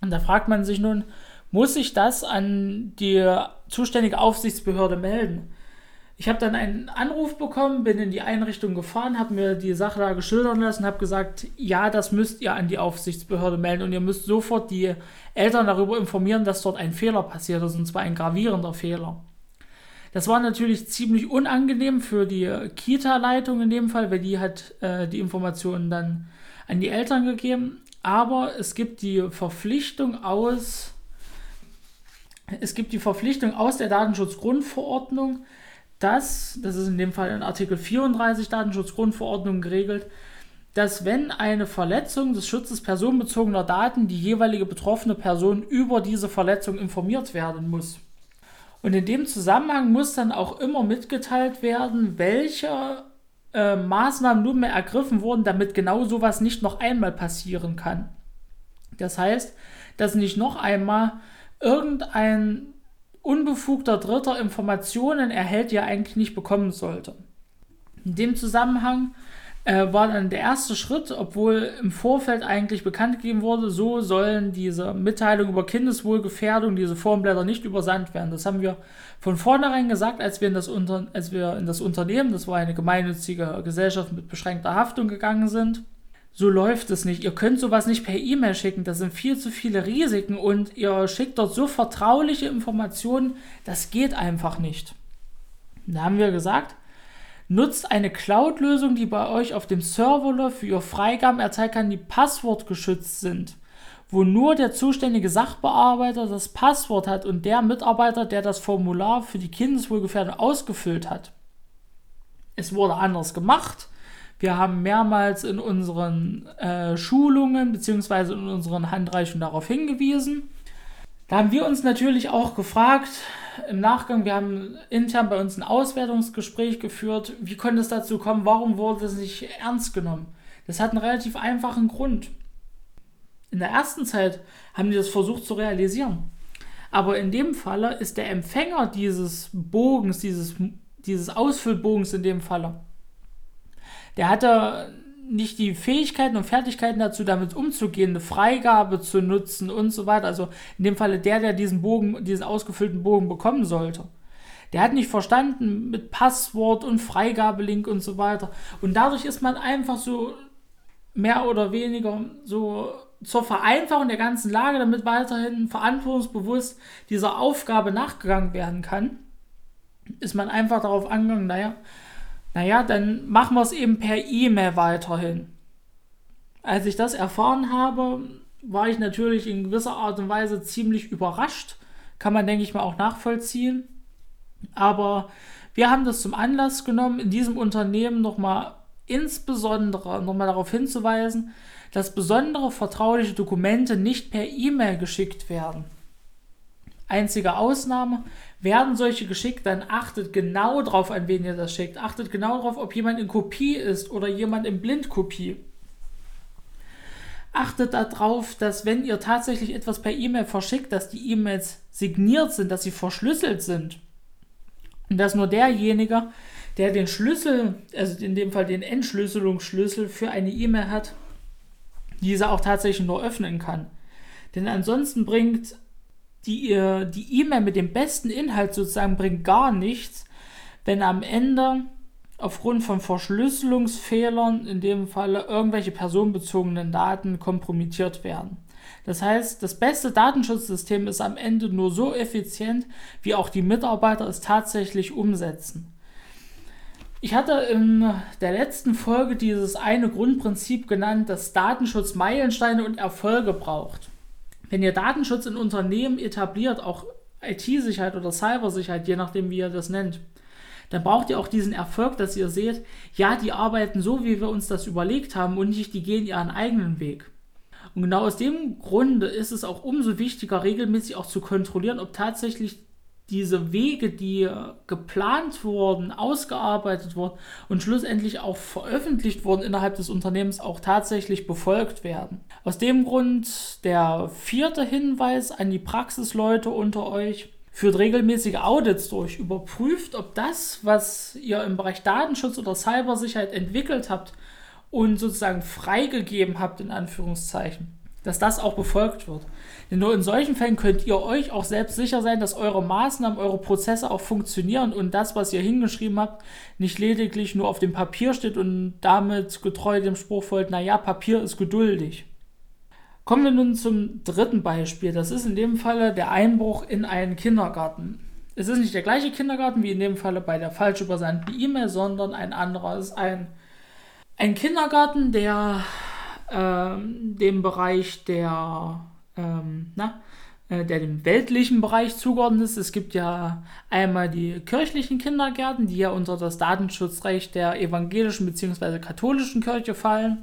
Und da fragt man sich nun, muss ich das an die zuständige Aufsichtsbehörde melden? Ich habe dann einen Anruf bekommen, bin in die Einrichtung gefahren, habe mir die Sache da geschildert lassen, habe gesagt, ja, das müsst ihr an die Aufsichtsbehörde melden und ihr müsst sofort die Eltern darüber informieren, dass dort ein Fehler passiert ist, und zwar ein gravierender Fehler. Das war natürlich ziemlich unangenehm für die Kita-Leitung in dem Fall, weil die hat äh, die Informationen dann an die Eltern gegeben. Aber es gibt die Verpflichtung aus, es gibt die Verpflichtung aus der Datenschutzgrundverordnung, dass, das ist in dem Fall in Artikel 34 Datenschutzgrundverordnung geregelt, dass wenn eine Verletzung des Schutzes personenbezogener Daten die jeweilige betroffene Person über diese Verletzung informiert werden muss. Und in dem Zusammenhang muss dann auch immer mitgeteilt werden, welche äh, Maßnahmen nunmehr ergriffen wurden, damit genau sowas nicht noch einmal passieren kann. Das heißt, dass nicht noch einmal irgendein unbefugter Dritter Informationen erhält, die er eigentlich nicht bekommen sollte. In dem Zusammenhang äh, war dann der erste Schritt, obwohl im Vorfeld eigentlich bekannt gegeben wurde, so sollen diese Mitteilungen über Kindeswohlgefährdung, diese Formblätter nicht übersandt werden. Das haben wir von vornherein gesagt, als wir in das, Unter als wir in das Unternehmen, das war eine gemeinnützige Gesellschaft mit beschränkter Haftung gegangen sind. So läuft es nicht. Ihr könnt sowas nicht per E-Mail schicken. Das sind viel zu viele Risiken und ihr schickt dort so vertrauliche Informationen. Das geht einfach nicht. Da haben wir gesagt, Nutzt eine Cloud-Lösung, die bei euch auf dem Server für ihre Freigaben erzeugt kann, die passwortgeschützt sind, wo nur der zuständige Sachbearbeiter das Passwort hat und der Mitarbeiter, der das Formular für die Kindeswohlgefährdung ausgefüllt hat. Es wurde anders gemacht. Wir haben mehrmals in unseren äh, Schulungen bzw. in unseren Handreichungen darauf hingewiesen. Da haben wir uns natürlich auch gefragt, im Nachgang, wir haben intern bei uns ein Auswertungsgespräch geführt. Wie konnte es dazu kommen? Warum wurde es nicht ernst genommen? Das hat einen relativ einfachen Grund. In der ersten Zeit haben die das versucht zu realisieren. Aber in dem Falle ist der Empfänger dieses Bogens, dieses, dieses Ausfüllbogens in dem Falle, der hatte nicht die Fähigkeiten und Fertigkeiten dazu, damit umzugehen, eine Freigabe zu nutzen und so weiter. Also in dem Falle der, der diesen Bogen, diesen ausgefüllten Bogen bekommen sollte. Der hat nicht verstanden mit Passwort und Freigabelink und so weiter. Und dadurch ist man einfach so mehr oder weniger so zur Vereinfachung der ganzen Lage, damit weiterhin verantwortungsbewusst dieser Aufgabe nachgegangen werden kann, ist man einfach darauf angegangen, naja, naja, dann machen wir es eben per E-Mail weiterhin. Als ich das erfahren habe, war ich natürlich in gewisser Art und Weise ziemlich überrascht. Kann man, denke ich mal, auch nachvollziehen. Aber wir haben das zum Anlass genommen, in diesem Unternehmen nochmal insbesondere nochmal darauf hinzuweisen, dass besondere vertrauliche Dokumente nicht per E-Mail geschickt werden. Einzige Ausnahme werden solche geschickt, dann achtet genau darauf, an wen ihr das schickt. Achtet genau darauf, ob jemand in Kopie ist oder jemand in Blindkopie. Achtet darauf, dass wenn ihr tatsächlich etwas per E-Mail verschickt, dass die E-Mails signiert sind, dass sie verschlüsselt sind. Und dass nur derjenige, der den Schlüssel, also in dem Fall den Entschlüsselungsschlüssel für eine E-Mail hat, diese auch tatsächlich nur öffnen kann. Denn ansonsten bringt die E-Mail mit dem besten Inhalt sozusagen bringt gar nichts, wenn am Ende aufgrund von Verschlüsselungsfehlern in dem Falle irgendwelche personenbezogenen Daten kompromittiert werden. Das heißt, das beste Datenschutzsystem ist am Ende nur so effizient, wie auch die Mitarbeiter es tatsächlich umsetzen. Ich hatte in der letzten Folge dieses eine Grundprinzip genannt, dass Datenschutz Meilensteine und Erfolge braucht. Wenn ihr Datenschutz in Unternehmen etabliert, auch IT-Sicherheit oder Cybersicherheit, je nachdem wie ihr das nennt, dann braucht ihr auch diesen Erfolg, dass ihr seht, ja, die arbeiten so, wie wir uns das überlegt haben und nicht, die gehen ihren eigenen Weg. Und genau aus dem Grunde ist es auch umso wichtiger, regelmäßig auch zu kontrollieren, ob tatsächlich diese Wege, die geplant wurden, ausgearbeitet wurden und schlussendlich auch veröffentlicht wurden innerhalb des Unternehmens, auch tatsächlich befolgt werden. Aus dem Grund der vierte Hinweis an die Praxisleute unter euch. Führt regelmäßige Audits durch, überprüft, ob das, was ihr im Bereich Datenschutz oder Cybersicherheit entwickelt habt und sozusagen freigegeben habt, in Anführungszeichen, dass das auch befolgt wird. Denn nur in solchen Fällen könnt ihr euch auch selbst sicher sein, dass eure Maßnahmen, eure Prozesse auch funktionieren und das, was ihr hingeschrieben habt, nicht lediglich nur auf dem Papier steht und damit getreu dem Spruch folgt, naja, Papier ist geduldig. Kommen wir nun zum dritten Beispiel. Das ist in dem Falle der Einbruch in einen Kindergarten. Es ist nicht der gleiche Kindergarten wie in dem Falle bei der falsch übersandten E-Mail, sondern ein anderer. Es ist ein, ein Kindergarten, der ähm, dem Bereich der, ähm, na, äh, der dem weltlichen Bereich zugeordnet ist. Es gibt ja einmal die kirchlichen Kindergärten, die ja unter das Datenschutzrecht der evangelischen bzw. katholischen Kirche fallen.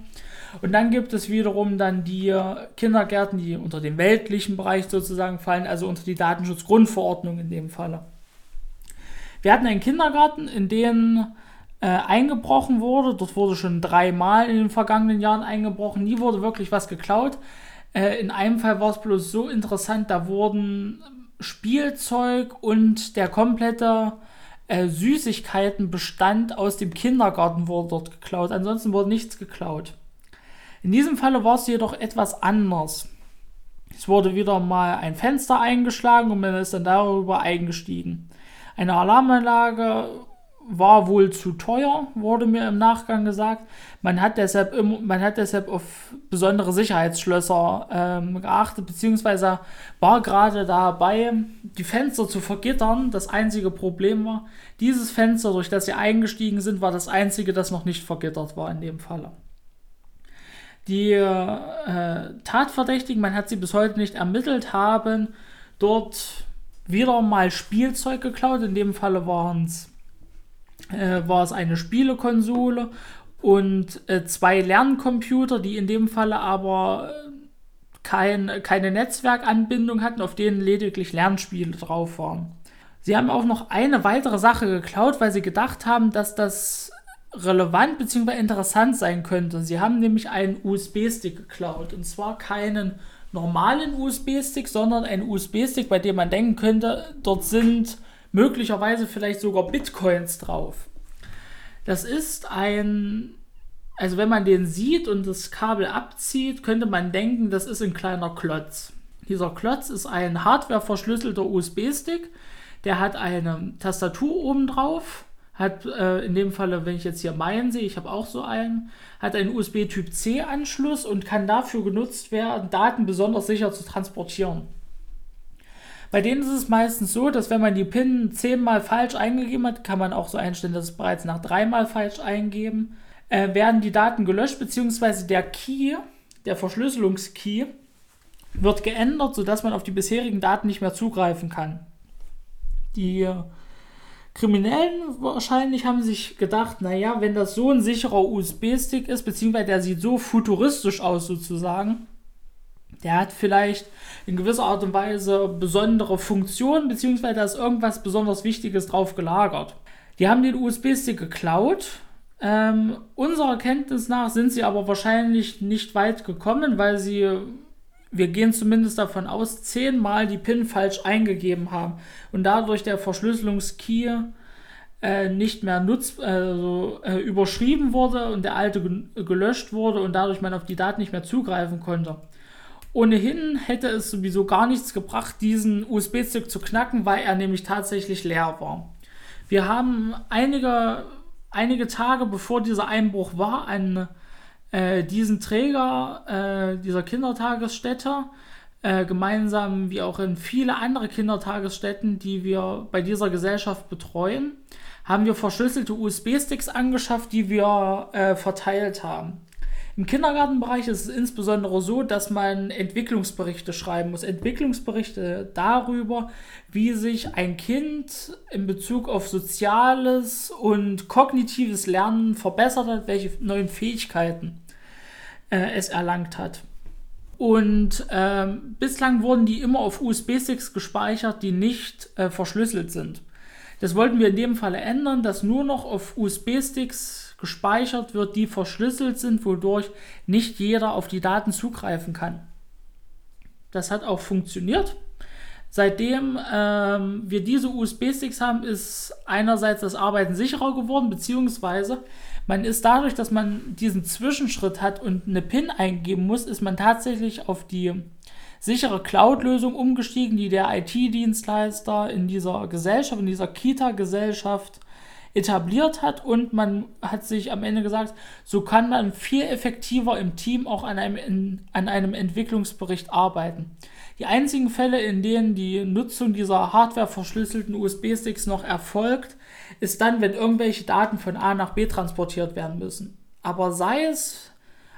Und dann gibt es wiederum dann die Kindergärten, die unter den weltlichen Bereich sozusagen fallen, also unter die Datenschutzgrundverordnung in dem Falle. Wir hatten einen Kindergarten, in den äh, eingebrochen wurde. Dort wurde schon dreimal in den vergangenen Jahren eingebrochen. Nie wurde wirklich was geklaut. Äh, in einem Fall war es bloß so interessant, da wurden Spielzeug und der komplette äh, Süßigkeitenbestand aus dem Kindergarten wurde dort geklaut. Ansonsten wurde nichts geklaut. In diesem Falle war es jedoch etwas anders. Es wurde wieder mal ein Fenster eingeschlagen und man ist dann darüber eingestiegen. Eine Alarmanlage war wohl zu teuer, wurde mir im Nachgang gesagt. Man hat deshalb, im, man hat deshalb auf besondere Sicherheitsschlösser ähm, geachtet, beziehungsweise war gerade dabei, die Fenster zu vergittern. Das einzige Problem war, dieses Fenster, durch das sie eingestiegen sind, war das einzige, das noch nicht vergittert war in dem Falle. Die äh, Tatverdächtigen, man hat sie bis heute nicht ermittelt, haben dort wieder mal Spielzeug geklaut. In dem Falle waren's, äh, war es eine Spielekonsole und äh, zwei Lerncomputer, die in dem Falle aber äh, kein, keine Netzwerkanbindung hatten, auf denen lediglich Lernspiele drauf waren. Sie haben auch noch eine weitere Sache geklaut, weil sie gedacht haben, dass das relevant bzw. interessant sein könnte. Sie haben nämlich einen USB-Stick geklaut. Und zwar keinen normalen USB-Stick, sondern einen USB-Stick, bei dem man denken könnte, dort sind möglicherweise vielleicht sogar Bitcoins drauf. Das ist ein, also wenn man den sieht und das Kabel abzieht, könnte man denken, das ist ein kleiner Klotz. Dieser Klotz ist ein hardware-verschlüsselter USB-Stick, der hat eine Tastatur oben drauf hat äh, in dem Falle, wenn ich jetzt hier meinen sehe, ich habe auch so einen, hat einen USB-Typ C-Anschluss und kann dafür genutzt werden, Daten besonders sicher zu transportieren. Bei denen ist es meistens so, dass wenn man die PIN zehnmal falsch eingegeben hat, kann man auch so einstellen, dass es bereits nach dreimal falsch eingeben, äh, werden die Daten gelöscht, beziehungsweise der Key, der Verschlüsselungskey, wird geändert, sodass man auf die bisherigen Daten nicht mehr zugreifen kann. Die Kriminellen wahrscheinlich haben sich gedacht, naja, wenn das so ein sicherer USB-Stick ist, beziehungsweise der sieht so futuristisch aus sozusagen, der hat vielleicht in gewisser Art und Weise besondere Funktionen, beziehungsweise da ist irgendwas besonders Wichtiges drauf gelagert. Die haben den USB-Stick geklaut. Ähm, unserer Kenntnis nach sind sie aber wahrscheinlich nicht weit gekommen, weil sie wir gehen zumindest davon aus, zehnmal die PIN falsch eingegeben haben und dadurch der Verschlüsselungskey äh, nicht mehr nutz, also, äh, überschrieben wurde und der alte gelöscht wurde und dadurch man auf die Daten nicht mehr zugreifen konnte. Ohnehin hätte es sowieso gar nichts gebracht, diesen USB-Stick zu knacken, weil er nämlich tatsächlich leer war. Wir haben einige, einige Tage bevor dieser Einbruch war, an äh, diesen Träger äh, dieser Kindertagesstätte äh, gemeinsam wie auch in viele andere Kindertagesstätten, die wir bei dieser Gesellschaft betreuen, haben wir verschlüsselte USB-Sticks angeschafft, die wir äh, verteilt haben. Im Kindergartenbereich ist es insbesondere so, dass man Entwicklungsberichte schreiben muss. Entwicklungsberichte darüber, wie sich ein Kind in Bezug auf soziales und kognitives Lernen verbessert hat, welche neuen Fähigkeiten äh, es erlangt hat. Und ähm, bislang wurden die immer auf USB-Sticks gespeichert, die nicht äh, verschlüsselt sind. Das wollten wir in dem Fall ändern, dass nur noch auf USB-Sticks gespeichert wird, die verschlüsselt sind, wodurch nicht jeder auf die Daten zugreifen kann. Das hat auch funktioniert. Seitdem ähm, wir diese USB-Sticks haben, ist einerseits das Arbeiten sicherer geworden, beziehungsweise man ist dadurch, dass man diesen Zwischenschritt hat und eine PIN eingeben muss, ist man tatsächlich auf die sichere Cloud-Lösung umgestiegen, die der IT-Dienstleister in dieser Gesellschaft, in dieser Kita-Gesellschaft etabliert hat und man hat sich am Ende gesagt, so kann man viel effektiver im Team auch an einem, in, an einem Entwicklungsbericht arbeiten. Die einzigen Fälle, in denen die Nutzung dieser hardware-verschlüsselten USB-Sticks noch erfolgt, ist dann, wenn irgendwelche Daten von A nach B transportiert werden müssen. Aber sei es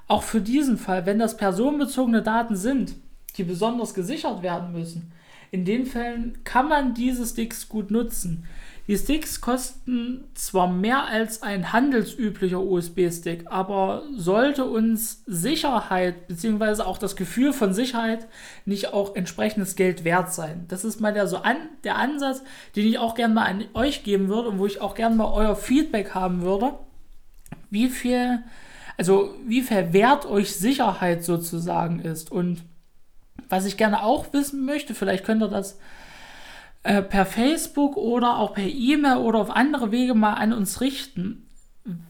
auch für diesen Fall, wenn das personenbezogene Daten sind, die besonders gesichert werden müssen, in den Fällen kann man diese Sticks gut nutzen. Die Sticks kosten zwar mehr als ein handelsüblicher USB-Stick, aber sollte uns Sicherheit bzw. auch das Gefühl von Sicherheit nicht auch entsprechendes Geld wert sein. Das ist mal der, so an, der Ansatz, den ich auch gerne mal an euch geben würde und wo ich auch gerne mal euer Feedback haben würde. Wie viel, also wie viel wert euch Sicherheit sozusagen ist. Und was ich gerne auch wissen möchte, vielleicht könnt ihr das äh, per Facebook oder auch per E-Mail oder auf andere Wege mal an uns richten.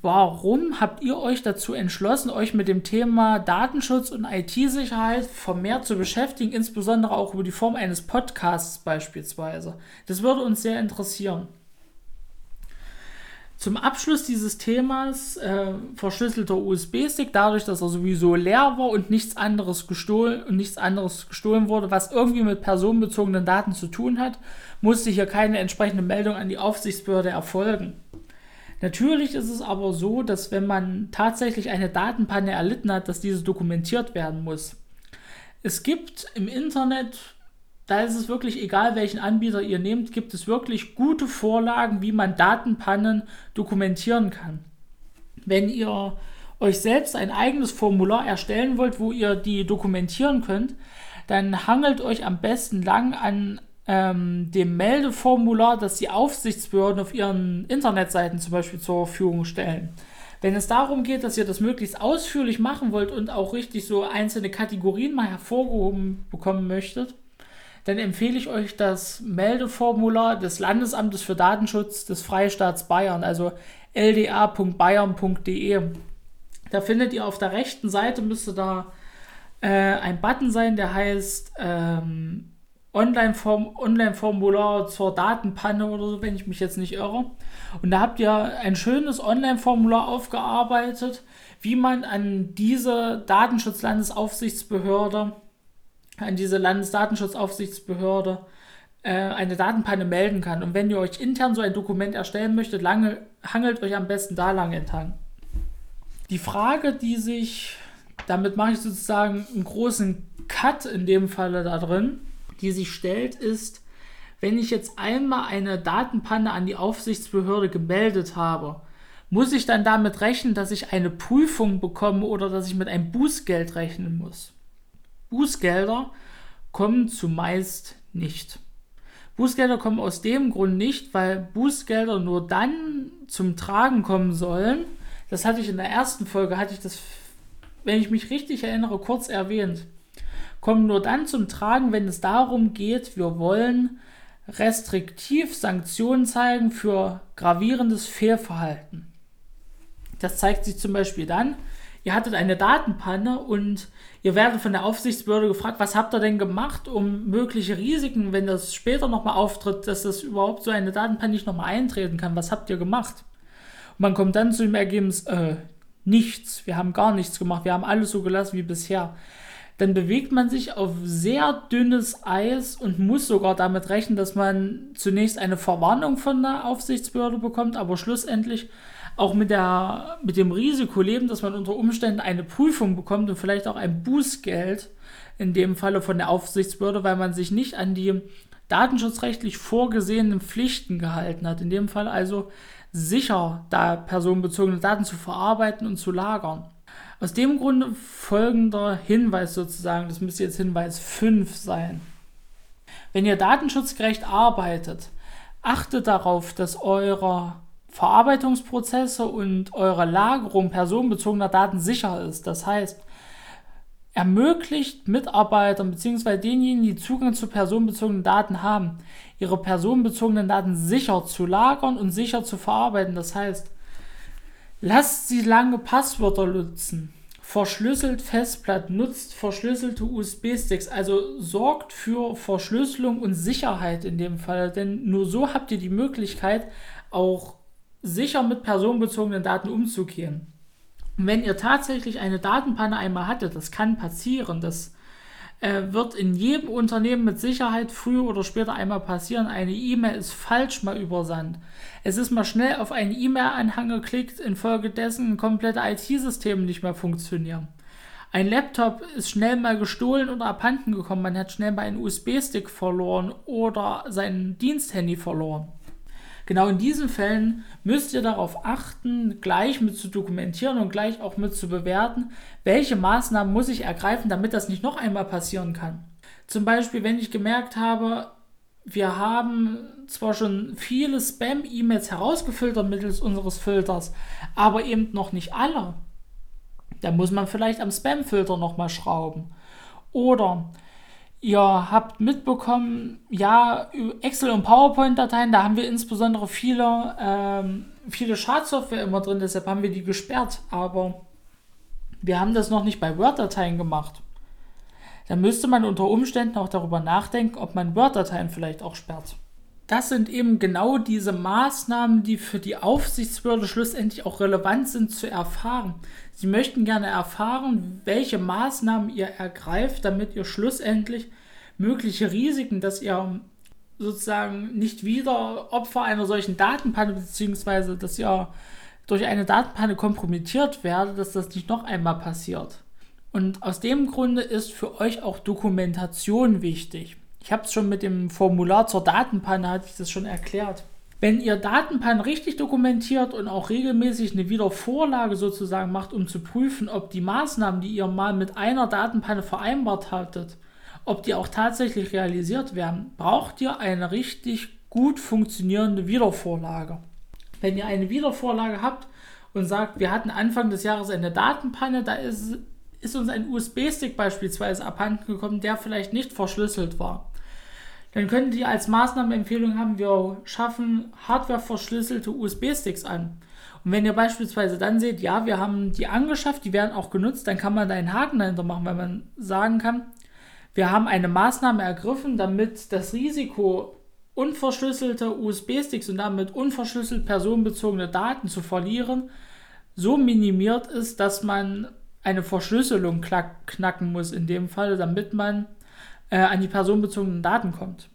Warum habt ihr euch dazu entschlossen, euch mit dem Thema Datenschutz und IT-Sicherheit vermehrt zu beschäftigen, insbesondere auch über die Form eines Podcasts beispielsweise? Das würde uns sehr interessieren. Zum Abschluss dieses Themas äh, verschlüsselter USB-Stick, dadurch, dass er sowieso leer war und nichts anderes gestohlen und nichts anderes gestohlen wurde, was irgendwie mit personenbezogenen Daten zu tun hat, musste hier keine entsprechende Meldung an die Aufsichtsbehörde erfolgen. Natürlich ist es aber so, dass wenn man tatsächlich eine Datenpanne erlitten hat, dass diese dokumentiert werden muss. Es gibt im Internet da ist es wirklich egal, welchen Anbieter ihr nehmt, gibt es wirklich gute Vorlagen, wie man Datenpannen dokumentieren kann. Wenn ihr euch selbst ein eigenes Formular erstellen wollt, wo ihr die dokumentieren könnt, dann hangelt euch am besten lang an ähm, dem Meldeformular, das die Aufsichtsbehörden auf ihren Internetseiten zum Beispiel zur Verfügung stellen. Wenn es darum geht, dass ihr das möglichst ausführlich machen wollt und auch richtig so einzelne Kategorien mal hervorgehoben bekommen möchtet, dann empfehle ich euch das Meldeformular des Landesamtes für Datenschutz des Freistaats Bayern, also lda.bayern.de. Da findet ihr auf der rechten Seite, müsste da äh, ein Button sein, der heißt ähm, Online-Formular Online zur Datenpanne oder so, wenn ich mich jetzt nicht irre. Und da habt ihr ein schönes Online-Formular aufgearbeitet, wie man an diese Datenschutzlandesaufsichtsbehörde an diese Landesdatenschutzaufsichtsbehörde äh, eine Datenpanne melden kann. Und wenn ihr euch intern so ein Dokument erstellen möchtet, lange, hangelt euch am besten da lang entlang. Die Frage, die sich, damit mache ich sozusagen einen großen Cut in dem Falle da drin, die sich stellt, ist, wenn ich jetzt einmal eine Datenpanne an die Aufsichtsbehörde gemeldet habe, muss ich dann damit rechnen, dass ich eine Prüfung bekomme oder dass ich mit einem Bußgeld rechnen muss? Bußgelder kommen zumeist nicht. Bußgelder kommen aus dem Grund nicht, weil Bußgelder nur dann zum Tragen kommen sollen. Das hatte ich in der ersten Folge, hatte ich das, wenn ich mich richtig erinnere, kurz erwähnt. Kommen nur dann zum Tragen, wenn es darum geht, wir wollen restriktiv Sanktionen zeigen für gravierendes Fehlverhalten. Das zeigt sich zum Beispiel dann, ihr hattet eine Datenpanne und ihr werdet von der Aufsichtsbehörde gefragt, was habt ihr denn gemacht, um mögliche Risiken, wenn das später nochmal auftritt, dass das überhaupt so eine Datenpanne nicht nochmal eintreten kann, was habt ihr gemacht? Und man kommt dann zu dem Ergebnis, äh, nichts, wir haben gar nichts gemacht, wir haben alles so gelassen wie bisher. Dann bewegt man sich auf sehr dünnes Eis und muss sogar damit rechnen, dass man zunächst eine Verwarnung von der Aufsichtsbehörde bekommt, aber schlussendlich auch mit, der, mit dem Risiko leben, dass man unter Umständen eine Prüfung bekommt und vielleicht auch ein Bußgeld, in dem Falle von der Aufsichtsbehörde, weil man sich nicht an die datenschutzrechtlich vorgesehenen Pflichten gehalten hat. In dem Fall also sicher da personenbezogene Daten zu verarbeiten und zu lagern. Aus dem Grunde folgender Hinweis sozusagen, das müsste jetzt Hinweis 5 sein. Wenn ihr datenschutzgerecht arbeitet, achtet darauf, dass eure Verarbeitungsprozesse und eure Lagerung personenbezogener Daten sicher ist. Das heißt, ermöglicht Mitarbeitern bzw. denjenigen, die Zugang zu personenbezogenen Daten haben, ihre personenbezogenen Daten sicher zu lagern und sicher zu verarbeiten. Das heißt, lasst sie lange Passwörter nutzen, verschlüsselt Festplatten, nutzt verschlüsselte USB-Sticks, also sorgt für Verschlüsselung und Sicherheit in dem Fall, denn nur so habt ihr die Möglichkeit, auch sicher mit personenbezogenen Daten umzugehen. Und wenn ihr tatsächlich eine Datenpanne einmal hattet, das kann passieren, das äh, wird in jedem Unternehmen mit Sicherheit früher oder später einmal passieren. Eine E-Mail ist falsch mal übersandt. Es ist mal schnell auf einen E-Mail-Anhang geklickt, infolgedessen komplette IT-Systeme nicht mehr funktionieren. Ein Laptop ist schnell mal gestohlen oder abhanden gekommen. Man hat schnell mal einen USB-Stick verloren oder sein Diensthandy verloren. Genau in diesen Fällen müsst ihr darauf achten, gleich mit zu dokumentieren und gleich auch mit zu bewerten, welche Maßnahmen muss ich ergreifen, damit das nicht noch einmal passieren kann. Zum Beispiel, wenn ich gemerkt habe, wir haben zwar schon viele Spam-E-Mails herausgefiltert mittels unseres Filters, aber eben noch nicht alle. Da muss man vielleicht am Spam-Filter nochmal schrauben. Oder Ihr habt mitbekommen, ja, Excel- und PowerPoint-Dateien, da haben wir insbesondere viele, ähm, viele Schadsoftware immer drin, deshalb haben wir die gesperrt. Aber wir haben das noch nicht bei Word-Dateien gemacht. Da müsste man unter Umständen auch darüber nachdenken, ob man Word-Dateien vielleicht auch sperrt. Das sind eben genau diese Maßnahmen, die für die Aufsichtsbehörde schlussendlich auch relevant sind zu erfahren. Sie möchten gerne erfahren, welche Maßnahmen ihr ergreift, damit ihr schlussendlich mögliche Risiken, dass ihr sozusagen nicht wieder Opfer einer solchen Datenpanne beziehungsweise dass ihr durch eine Datenpanne kompromittiert werdet, dass das nicht noch einmal passiert. Und aus dem Grunde ist für euch auch Dokumentation wichtig. Ich habe es schon mit dem Formular zur Datenpanne, hatte ich das schon erklärt. Wenn ihr Datenpannen richtig dokumentiert und auch regelmäßig eine Wiedervorlage sozusagen macht, um zu prüfen, ob die Maßnahmen, die ihr mal mit einer Datenpanne vereinbart hattet, ob die auch tatsächlich realisiert werden, braucht ihr eine richtig gut funktionierende Wiedervorlage. Wenn ihr eine Wiedervorlage habt und sagt, wir hatten Anfang des Jahres eine Datenpanne, da ist, ist uns ein USB-Stick beispielsweise abhanden gekommen, der vielleicht nicht verschlüsselt war dann könntet ihr als Maßnahmenempfehlung haben, wir schaffen hardware-verschlüsselte USB-Sticks an. Und wenn ihr beispielsweise dann seht, ja, wir haben die angeschafft, die werden auch genutzt, dann kann man da einen Haken dahinter machen, weil man sagen kann, wir haben eine Maßnahme ergriffen, damit das Risiko unverschlüsselter USB-Sticks und damit unverschlüsselt personenbezogene Daten zu verlieren, so minimiert ist, dass man eine Verschlüsselung knacken muss in dem Fall, damit man äh, an die personenbezogenen Daten kommt.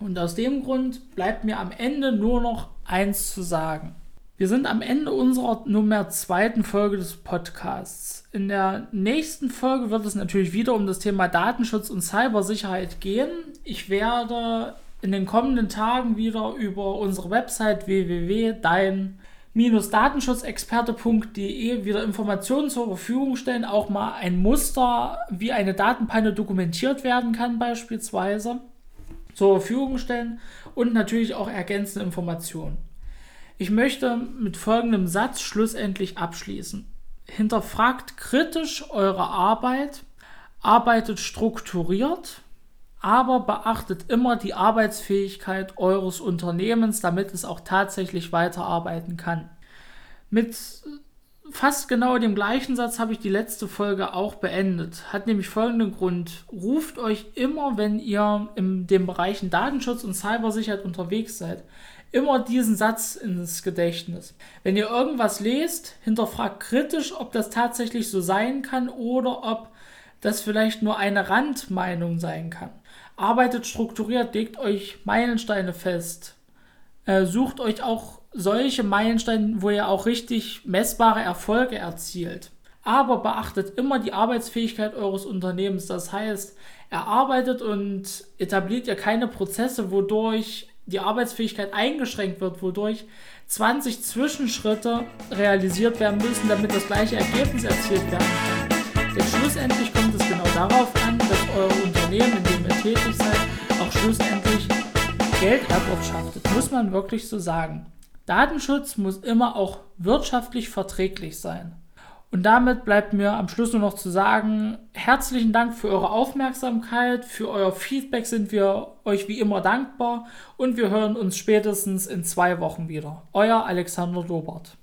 Und aus dem Grund bleibt mir am Ende nur noch eins zu sagen. Wir sind am Ende unserer Nummer zweiten Folge des Podcasts. In der nächsten Folge wird es natürlich wieder um das Thema Datenschutz und Cybersicherheit gehen. Ich werde in den kommenden Tagen wieder über unsere Website www.dein datenschutzexperte.de wieder Informationen zur Verfügung stellen, auch mal ein Muster, wie eine Datenpanne dokumentiert werden kann beispielsweise, zur Verfügung stellen und natürlich auch ergänzende Informationen. Ich möchte mit folgendem Satz schlussendlich abschließen. Hinterfragt kritisch eure Arbeit, arbeitet strukturiert, aber beachtet immer die Arbeitsfähigkeit eures Unternehmens, damit es auch tatsächlich weiterarbeiten kann. Mit fast genau dem gleichen Satz habe ich die letzte Folge auch beendet. Hat nämlich folgenden Grund. Ruft euch immer, wenn ihr in den Bereichen Datenschutz und Cybersicherheit unterwegs seid, immer diesen Satz ins Gedächtnis. Wenn ihr irgendwas lest, hinterfragt kritisch, ob das tatsächlich so sein kann oder ob das vielleicht nur eine Randmeinung sein kann. Arbeitet strukturiert, legt euch Meilensteine fest. Äh, sucht euch auch solche Meilensteine, wo ihr auch richtig messbare Erfolge erzielt. Aber beachtet immer die Arbeitsfähigkeit eures Unternehmens. Das heißt, erarbeitet und etabliert ihr keine Prozesse, wodurch die Arbeitsfähigkeit eingeschränkt wird, wodurch 20 Zwischenschritte realisiert werden müssen, damit das gleiche Ergebnis erzielt werden kann. Denn schlussendlich kommt es genau darauf an, dass euer Unternehmen, in dem tätig seid, auch schlussendlich Geld erwirtschaftet. Muss man wirklich so sagen. Datenschutz muss immer auch wirtschaftlich verträglich sein. Und damit bleibt mir am Schluss nur noch zu sagen, herzlichen Dank für eure Aufmerksamkeit, für euer Feedback sind wir euch wie immer dankbar und wir hören uns spätestens in zwei Wochen wieder. Euer Alexander Dobert.